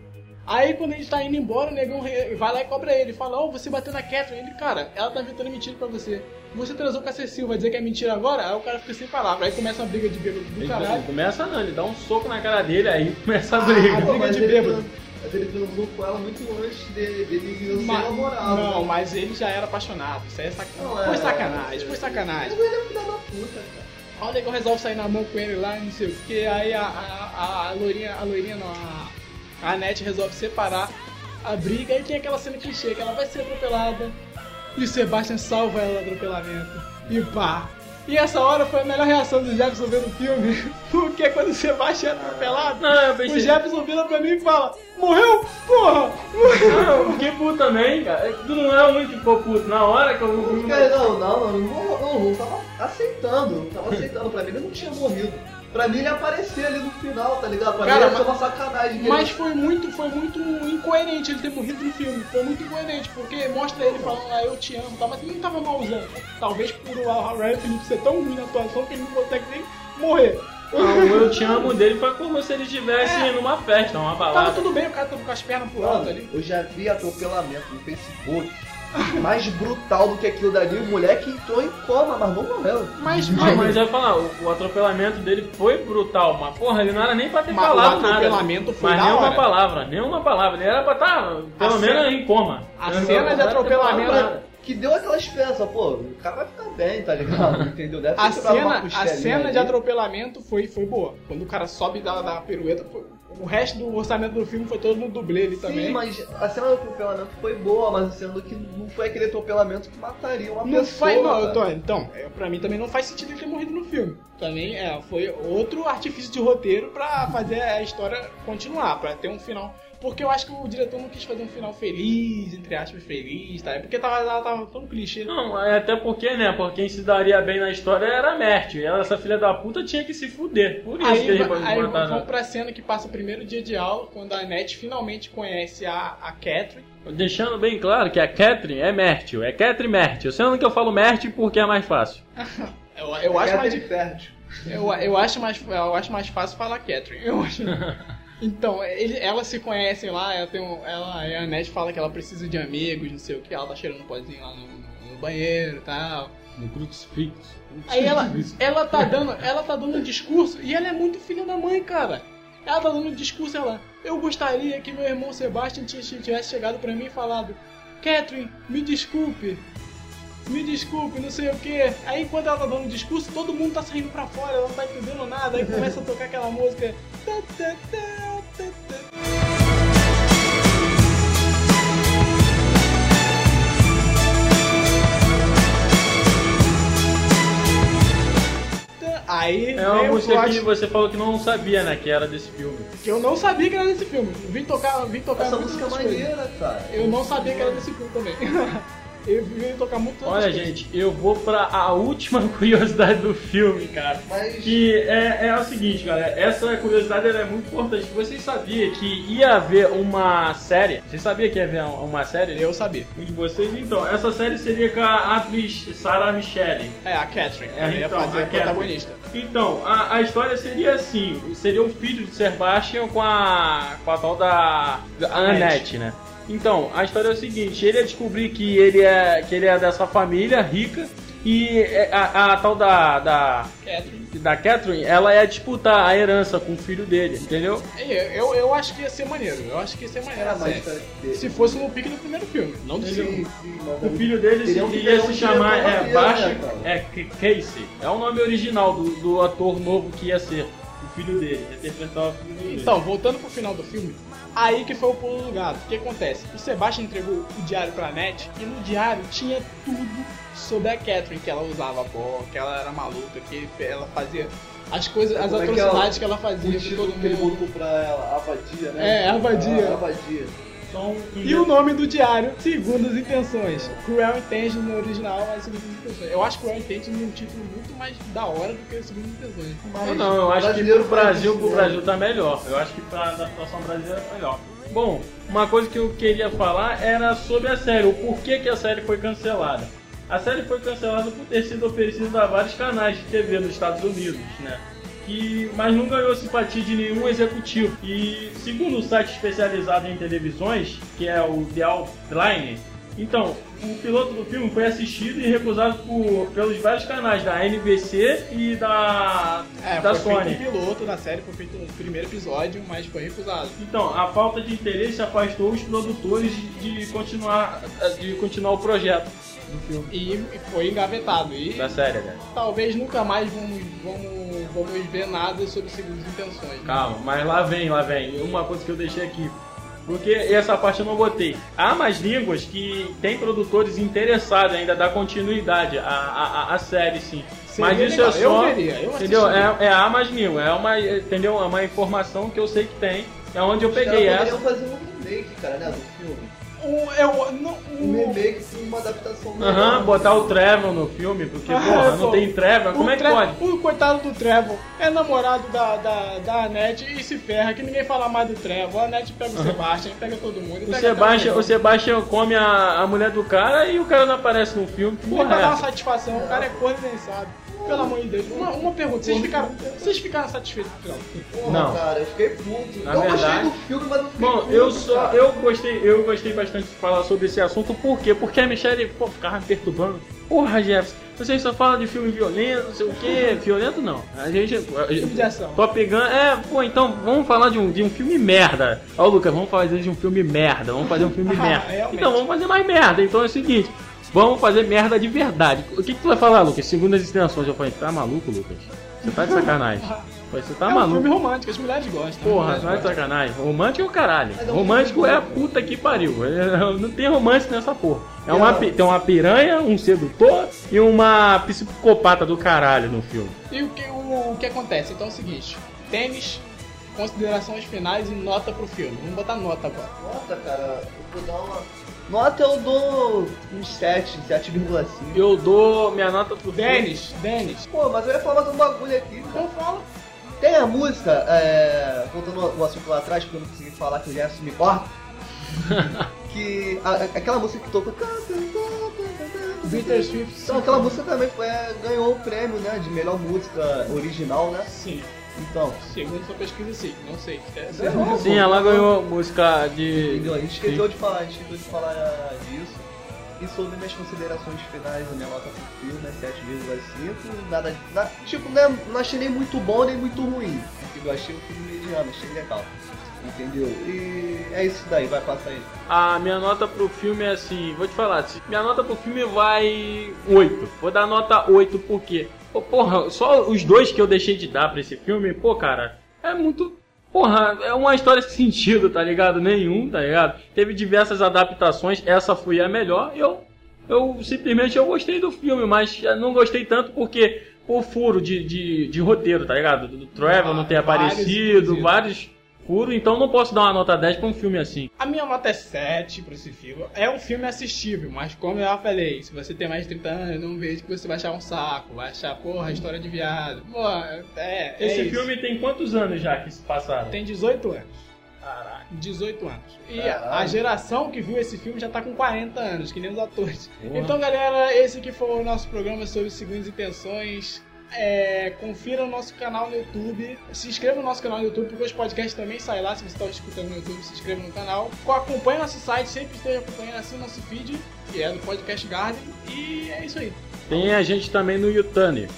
Aí quando ele tá indo embora, o negão vai lá e cobra ele. Fala, ô, você bateu na Catherine. Ele, cara, ela tá inventando mentira pra você. Você transou com a Cecil, vai dizer que é mentira agora? Aí o cara fica sem palavra. Aí começa uma briga de bêbado do Ele caralho. começa não, ele dá um soco na cara dele, aí começa a briga. a briga de ele bêbado. Mas ele transou com ela muito antes dele, dele ser Ma- namorado. não, né? mas ele já era apaixonado. Isso aí é sac... Não, Foi é- sacanagem, foi sacanagem. Mas ele é filho da puta, cara. Aí o negão resolve sair na mão com ele lá, não sei o que. Aí a, a, a, a loirinha, a loirinha não, a, a Annette resolve separar a briga. Aí tem aquela cena clichê que ela vai ser atropelada e o Sebastian salva ela do atropelamento. E pá. E essa hora foi a melhor reação do Jefferson vendo o filme. Porque quando o Sebastian é atropelado, Não, pensei- o Jefferson vira pra mim e fala: Morreu? Porra! Não, eu fiquei puto também, cara. Tu não é o único que ficou puto. Na hora que eu não, não, não, não, não, não, tava aceitando, não tava aceitando. Pra mim ele não tinha morrido. Pra mim ele aparecer ali no final, tá ligado? Pra Cara, mim ser mas- uma sacanagem. Mas foi muito, foi muito incoerente ele ter morrido no filme. Foi muito incoerente, porque mostra ele falando lá, eu te amo, tá? mas ele não tava malzão. Talvez por o Ryan Phillips ser tão ruim na atuação que ele não consegue nem morrer. Não, o eu te amo dele foi como se ele estivesse numa festa, uma Tava balada. tudo bem, o cara tava com as pernas pro alto ali. eu já vi atropelamento no Facebook mais brutal do que aquilo dali. O moleque entrou em coma, mas não morreu. Mas, Não, mas eu ia falar, o, o atropelamento dele foi brutal, mas porra, ele não era nem pra ter Mas falado o nada. atropelamento foi mas da nenhuma hora. palavra, nenhuma palavra. Ele era pra estar, pelo A menos, cena- em coma. a não cena de atropelamento- nada. Que deu aquela esperança, pô, o cara vai ficar bem, tá ligado? Entendeu? Deve a cena, a cena de ali. atropelamento foi, foi boa. Quando o cara sobe da, da pirueta, foi- o resto do orçamento do filme foi todo no dublê ali também. Sim, mas a cena do atropelamento foi boa, mas sendo que não foi aquele atropelamento que mataria uma Não pessoa. faz, não, eu tô, então, é, pra mim também não faz sentido ele ter morrido no filme. Também é, foi outro artifício de roteiro pra fazer a história continuar, pra ter um final. Porque eu acho que o diretor não quis fazer um final feliz, entre aspas, feliz, tá? É Porque tava, ela tava tão clichê. Não, é até porque, né, por quem se daria bem na história era a Mert. E ela, essa filha da puta tinha que se fuder. Por isso que Aí, ele va- aí vamos pra cena que passa o primeiro dia de aula, quando a Annette finalmente conhece a, a Catherine. Deixando bem claro que a Catherine é Mértil, é Catherine Mértil. Sendo que eu falo Mértil porque é mais fácil. Eu, eu acho mais. Eu, eu, acho mais, eu acho mais fácil falar Catherine. Eu acho. Então, ele, elas se conhecem lá, ela tem um, ela, a Annette fala que ela precisa de amigos, não sei o que, ela tá cheirando um pozinho lá no, no- no banheiro e tal. No crucifixo. Aí ela, ela tá dando, ela tá dando um discurso e ela é muito filha da mãe, cara. Ela tá dando um discurso, ela, eu gostaria que meu irmão Sebastian tivesse chegado pra mim e falado, Catherine, me desculpe, me desculpe, não sei o que. Aí enquanto ela tá dando um discurso, todo mundo tá saindo pra fora, ela não tá entendendo nada. Aí começa a tocar aquela música. Aí É uma música plot que você falou que não sabia, né, que era desse filme. que eu não sabia que era desse filme. Vim tocar, vim tocar Essa música é maneira, cara. Eu não sabia que era desse filme também. eu vim tocar muito Olha, gente, eu vou pra a última curiosidade do filme, cara. Mas Que é, é o seguinte, galera. Essa curiosidade ela é muito importante. Vocês sabiam que ia haver uma série? Vocês sabiam que ia haver uma série? Eu sabia. Um de vocês, então. Essa série seria com a atriz Sarah Michelle. É, a Catherine. É, ela ia então, fazer a a protagonista. Então, a, a história seria assim: seria o filho de Sebastian com a, com a tal da, da Annette, né? Então, a história é o seguinte: ele ia descobrir que ele é, que ele é dessa família rica e é, a, a tal da, da, Catherine. da Catherine, ela ia disputar a herança com o filho dele, entendeu? É, Eu, eu acho que ia ser maneiro. Eu acho que ia ser maneiro. Era a mais série. história dele. Se fosse no pique do primeiro filme, não do segundo. O filho dele um ia se chamar é, Baixa né, é, Casey. É o nome original do, do ator novo que ia ser o filho dele, interpretar o filho dele. Então, voltando pro final do filme, aí que foi o pulo do gato. O que acontece? O Sebastian entregou o diário pra Net e no diário tinha tudo sobre a Catherine, que ela usava pó, que ela era maluca, que ela fazia as coisas, as Como é que atrocidades é que ela O fazia título todo que ele mundo. botou pra ela, Abadia, né? É, Abadia. Ah, Abadia. Então, E o nome do diário, Segundas Intenções. Cruel Intentions no original, mas Segundas Intenções. Eu acho Cruel Intentions um título muito mais da hora do que Segundas Intenções. Não, não, eu acho que brasileiro pro Brasil, pro Brasil tá melhor. Eu acho que pra adaptação brasileira é melhor. Bom, uma coisa que eu queria falar era sobre a série, o porquê que a série foi cancelada. A série foi cancelada por ter sido oferecida a vários canais de TV nos Estados Unidos, né? Que, mas não ganhou simpatia de nenhum executivo. E segundo o site especializado em televisões, que é o The Outline, então, o piloto do filme foi assistido e recusado por, pelos vários canais da NBC e da, É, da foi Sony. feito um piloto da série, foi feito o primeiro episódio, mas foi recusado. Então, a falta de interesse afastou os produtores de, continuar, de continuar o projeto do filme. E e foi engavetado. E Da série, né? talvez nunca mais vamos, vamos, vamos ver nada sobre segundas intenções. né? Calma, mas lá vem, lá vem. Uma coisa que eu deixei aqui. Porque essa parte eu não botei. Há mais línguas que tem produtores interessados ainda dar continuidade à, à, à série, sim. Seria Mas isso legal. é Eu só. veria, eu entendeu? É, é a mais língua. É uma, entendeu? É uma informação que eu sei que tem. É onde eu peguei essa. poderiam fazer um remake, cara, né, O, eu, não, Um o, remake com uma adaptação Aham, melhor. botar o Trevor no filme, porque, Ah, porra, não pô. tem Trevor. Como é que pode? O coitado do Trevor é namorado da, da, da Anete e se ferra, que ninguém fala mais do Trevor. A Anete pega o Sebastian, pega todo mundo. O pega Sebastian, o Sebastian come a, a mulher do cara e o cara não aparece no filme. Porra é dar uma satisfação, o cara é corno nem sabe. Pelo amor de Deus. Uma, uma pergunta, vocês ficaram, vocês ficaram satisfeitos com o final? Porra, Não. cara, eu fiquei puto. Na eu verdade- gostei do filme, mas não fiquei Bom, puto, eu só, cara. eu gostei, eu gostei bastante de falar sobre esse assunto, por quê? Porque a Michelle, pô, ficava me perturbando. Porra, Jefferson, vocês só falam de filme violento, não sei o quê. Violento não. A gente. A gente Filme de ação. Tô pegando. É, pô, então vamos falar de um, de um filme merda. Ó, Lucas, vamos fazer de um filme merda. Vamos fazer um filme Ah, merda. realmente. Então vamos fazer mais merda. Então é o seguinte. Vamos fazer merda de verdade. O que, que tu vai falar, Lucas? Segundo as intenções, eu falei, tá maluco, Lucas? Você tá de sacanagem. Você tá é um maluco. filme romântico, as mulheres gostam. Porra, não é de mulheres sacanagem. Romântico é o caralho. É um Romântico é a puta que pariu. É, Não tem romance nessa porra. É uma, tem uma piranha, um sedutor e uma psicopata do caralho no filme. E o que, o, o que acontece? Então é o seguinte: tênis, considerações finais e nota pro filme. Vamos botar nota agora. Nota, cara, eu vou dar uma. Nota eu dou um 7, 7,5. Eu dou minha nota pro. Denis, Denis. Pô, mas eu ia falar de um bagulho aqui, cara. Então fala. Tem a música, é, voltando ao assunto lá atrás, porque eu não consegui falar que o Gerson me corta. que a- a- aquela música que tocou. Swift. Então, aquela música também foi, é, ganhou o prêmio né, de melhor música original, né? Sim. Então, Segundo sua pesquisa, sim. Não sei. É, Sim, ela ganhou música de. entendeu? A gente esqueceu de falar, a gente esqueceu de falar disso. E sobre minhas considerações finais, a minha nota pro filme é 7,5. Nada, na- tipo, né, não achei nem muito bom nem muito ruim. Entendeu? Achei o filme mediano, achei legal. Entendeu? E é isso daí, vai passar aí. A minha nota pro filme é assim, vou te falar, minha nota pro filme vai 8. Vou dar nota 8 porque, pô, porra, só os dois que eu deixei de dar pra esse filme, pô, cara, é muito. Porra, é uma história sem sentido, tá ligado? Nenhum, tá ligado? Teve diversas adaptações, essa foi a melhor. Eu, eu simplesmente eu gostei do filme, mas não gostei tanto porque o furo de, de, de roteiro, tá ligado? Do Trevor não ter aparecido, vários furos, então não posso dar uma nota 10 pra um filme assim. A minha nota é 7 pra esse filme. É um filme assistível, mas como eu já falei, se você tem mais de 30 anos, não vejo que você vai achar um saco, vai achar, porra, história de viado. Porra, é. é Esse isso. filme tem quantos anos já que se passaram? tem 18 anos. Caraca. 18 anos. E Caralho. a geração que viu esse filme já tá com 40 anos, que nem os atores. Porra. Então, galera, esse aqui foi o nosso programa sobre segundas intenções. É, confira o nosso canal no YouTube. Se inscreva no nosso canal no YouTube, porque os podcasts também saem lá. Se você está escutando no YouTube, se inscreva no canal. Acompanhe nosso site, sempre esteja acompanhando assim o nosso feed, que é do Podcast Garden. E é isso aí. Tem a gente também no YouTube.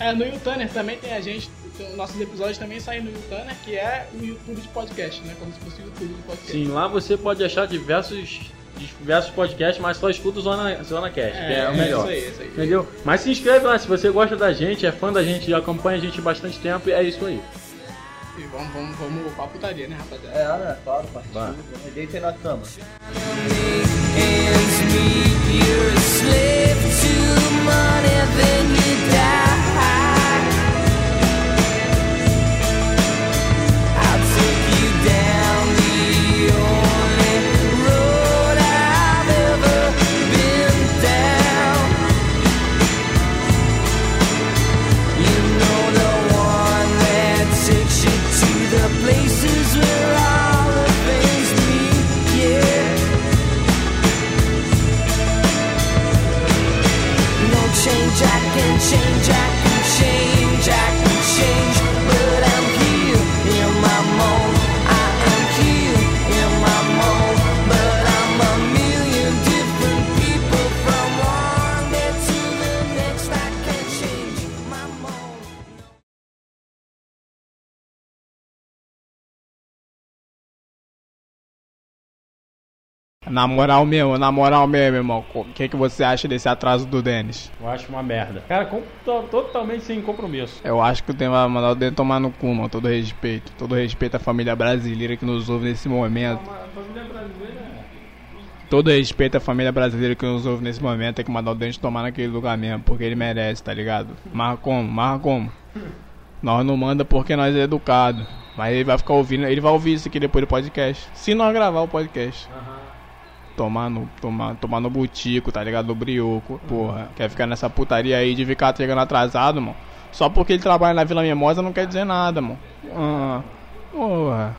É, no YouTuner também tem a gente, então, nossos episódios também saem no YouTuner, que é o YouTube de podcast, né? Como se fosse o YouTube de podcast. Sim, lá você pode achar diversos, diversos podcasts, mas só escuta o Zona, Zona Cast, que é o melhor. isso aí, isso aí. Entendeu? Mas se inscreve lá, se você gosta da gente, é fã da gente, acompanha a gente há bastante tempo, é isso aí. E vamos, vamos, vamos pra putaria, né, rapaziada? É, né? Claro, partiu. Deitei na cama. You're a slave to money, then you die. Change, I can change, I can change, I can change. Na moral mesmo, na moral mesmo, irmão, o que, que você acha desse atraso do Denis? Eu acho uma merda. Cara, com- to- totalmente sem compromisso. Eu acho que o tema vai mandar o Denis tomar no cu, mano, todo respeito. Todo respeito à família brasileira que nos ouve nesse momento. A família brasileira Todo respeito à família brasileira que nos ouve nesse momento. Tem que mandar o Denis tomar naquele lugar mesmo, porque ele merece, tá ligado? Mas como? Mas como? Nós não manda porque nós é educado. Mas ele vai ficar ouvindo, ele vai ouvir isso aqui depois do podcast. Se nós gravar o podcast. Tomar no, tomar, tomar no butico, tá ligado? No brioco, porra. Quer ficar nessa putaria aí de ficar chegando atrasado, mano. Só porque ele trabalha na Vila Mimosa não quer dizer nada, mano. Ah, porra.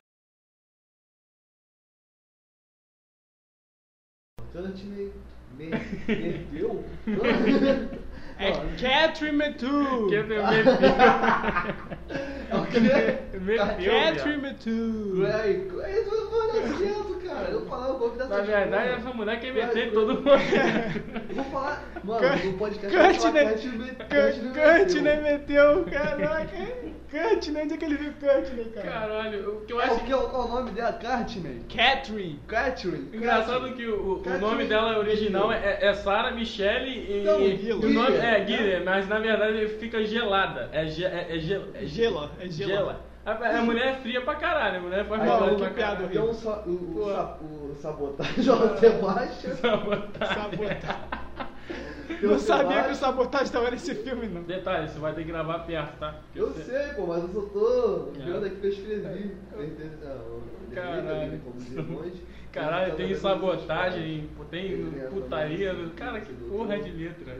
Kant me, me perdeu? É Catherine Metu! É o quê? Catherine Metu! Ué, é isso eu falei certo, cara. Eu falava o nome dessa Na verdade, essa mulher quer meter todo mundo. Eu vou falar. Mano, no podcast eu vou Kant, falar né? Kant me- Kant me Kant, meteu. né? Meteu, caraca. Né? Onde é que ele viu né, cara? Caralho, o que eu É, acho o que é o, qual é o nome dela? Cartman. Catherine. Catherine. engraçado que o, o nome dela original é, é Sarah Michelle e, Não, e o nome é Guiller, mas na verdade fica gelada. É, ge, é, é, gel, é Gela, é gela. gela. A, a mulher é fria pra caralho, a mulher faz Aí, maldade ó, pra caralho. Então o, sa- o, o, sa- o sabotagem o Sebastian. Sabotagem. Tem o Não sabia que o sabotagem estava nesse filme, não. Detalhe, você vai ter que gravar perto, tá? Porque Eu você- sei, pô, mas eu só tô É. vendo aqui que eu escrevi. Eu Caralho. Caralho, Eu tem sabotagem, tem Tem putaria. Cara, que porra de letra.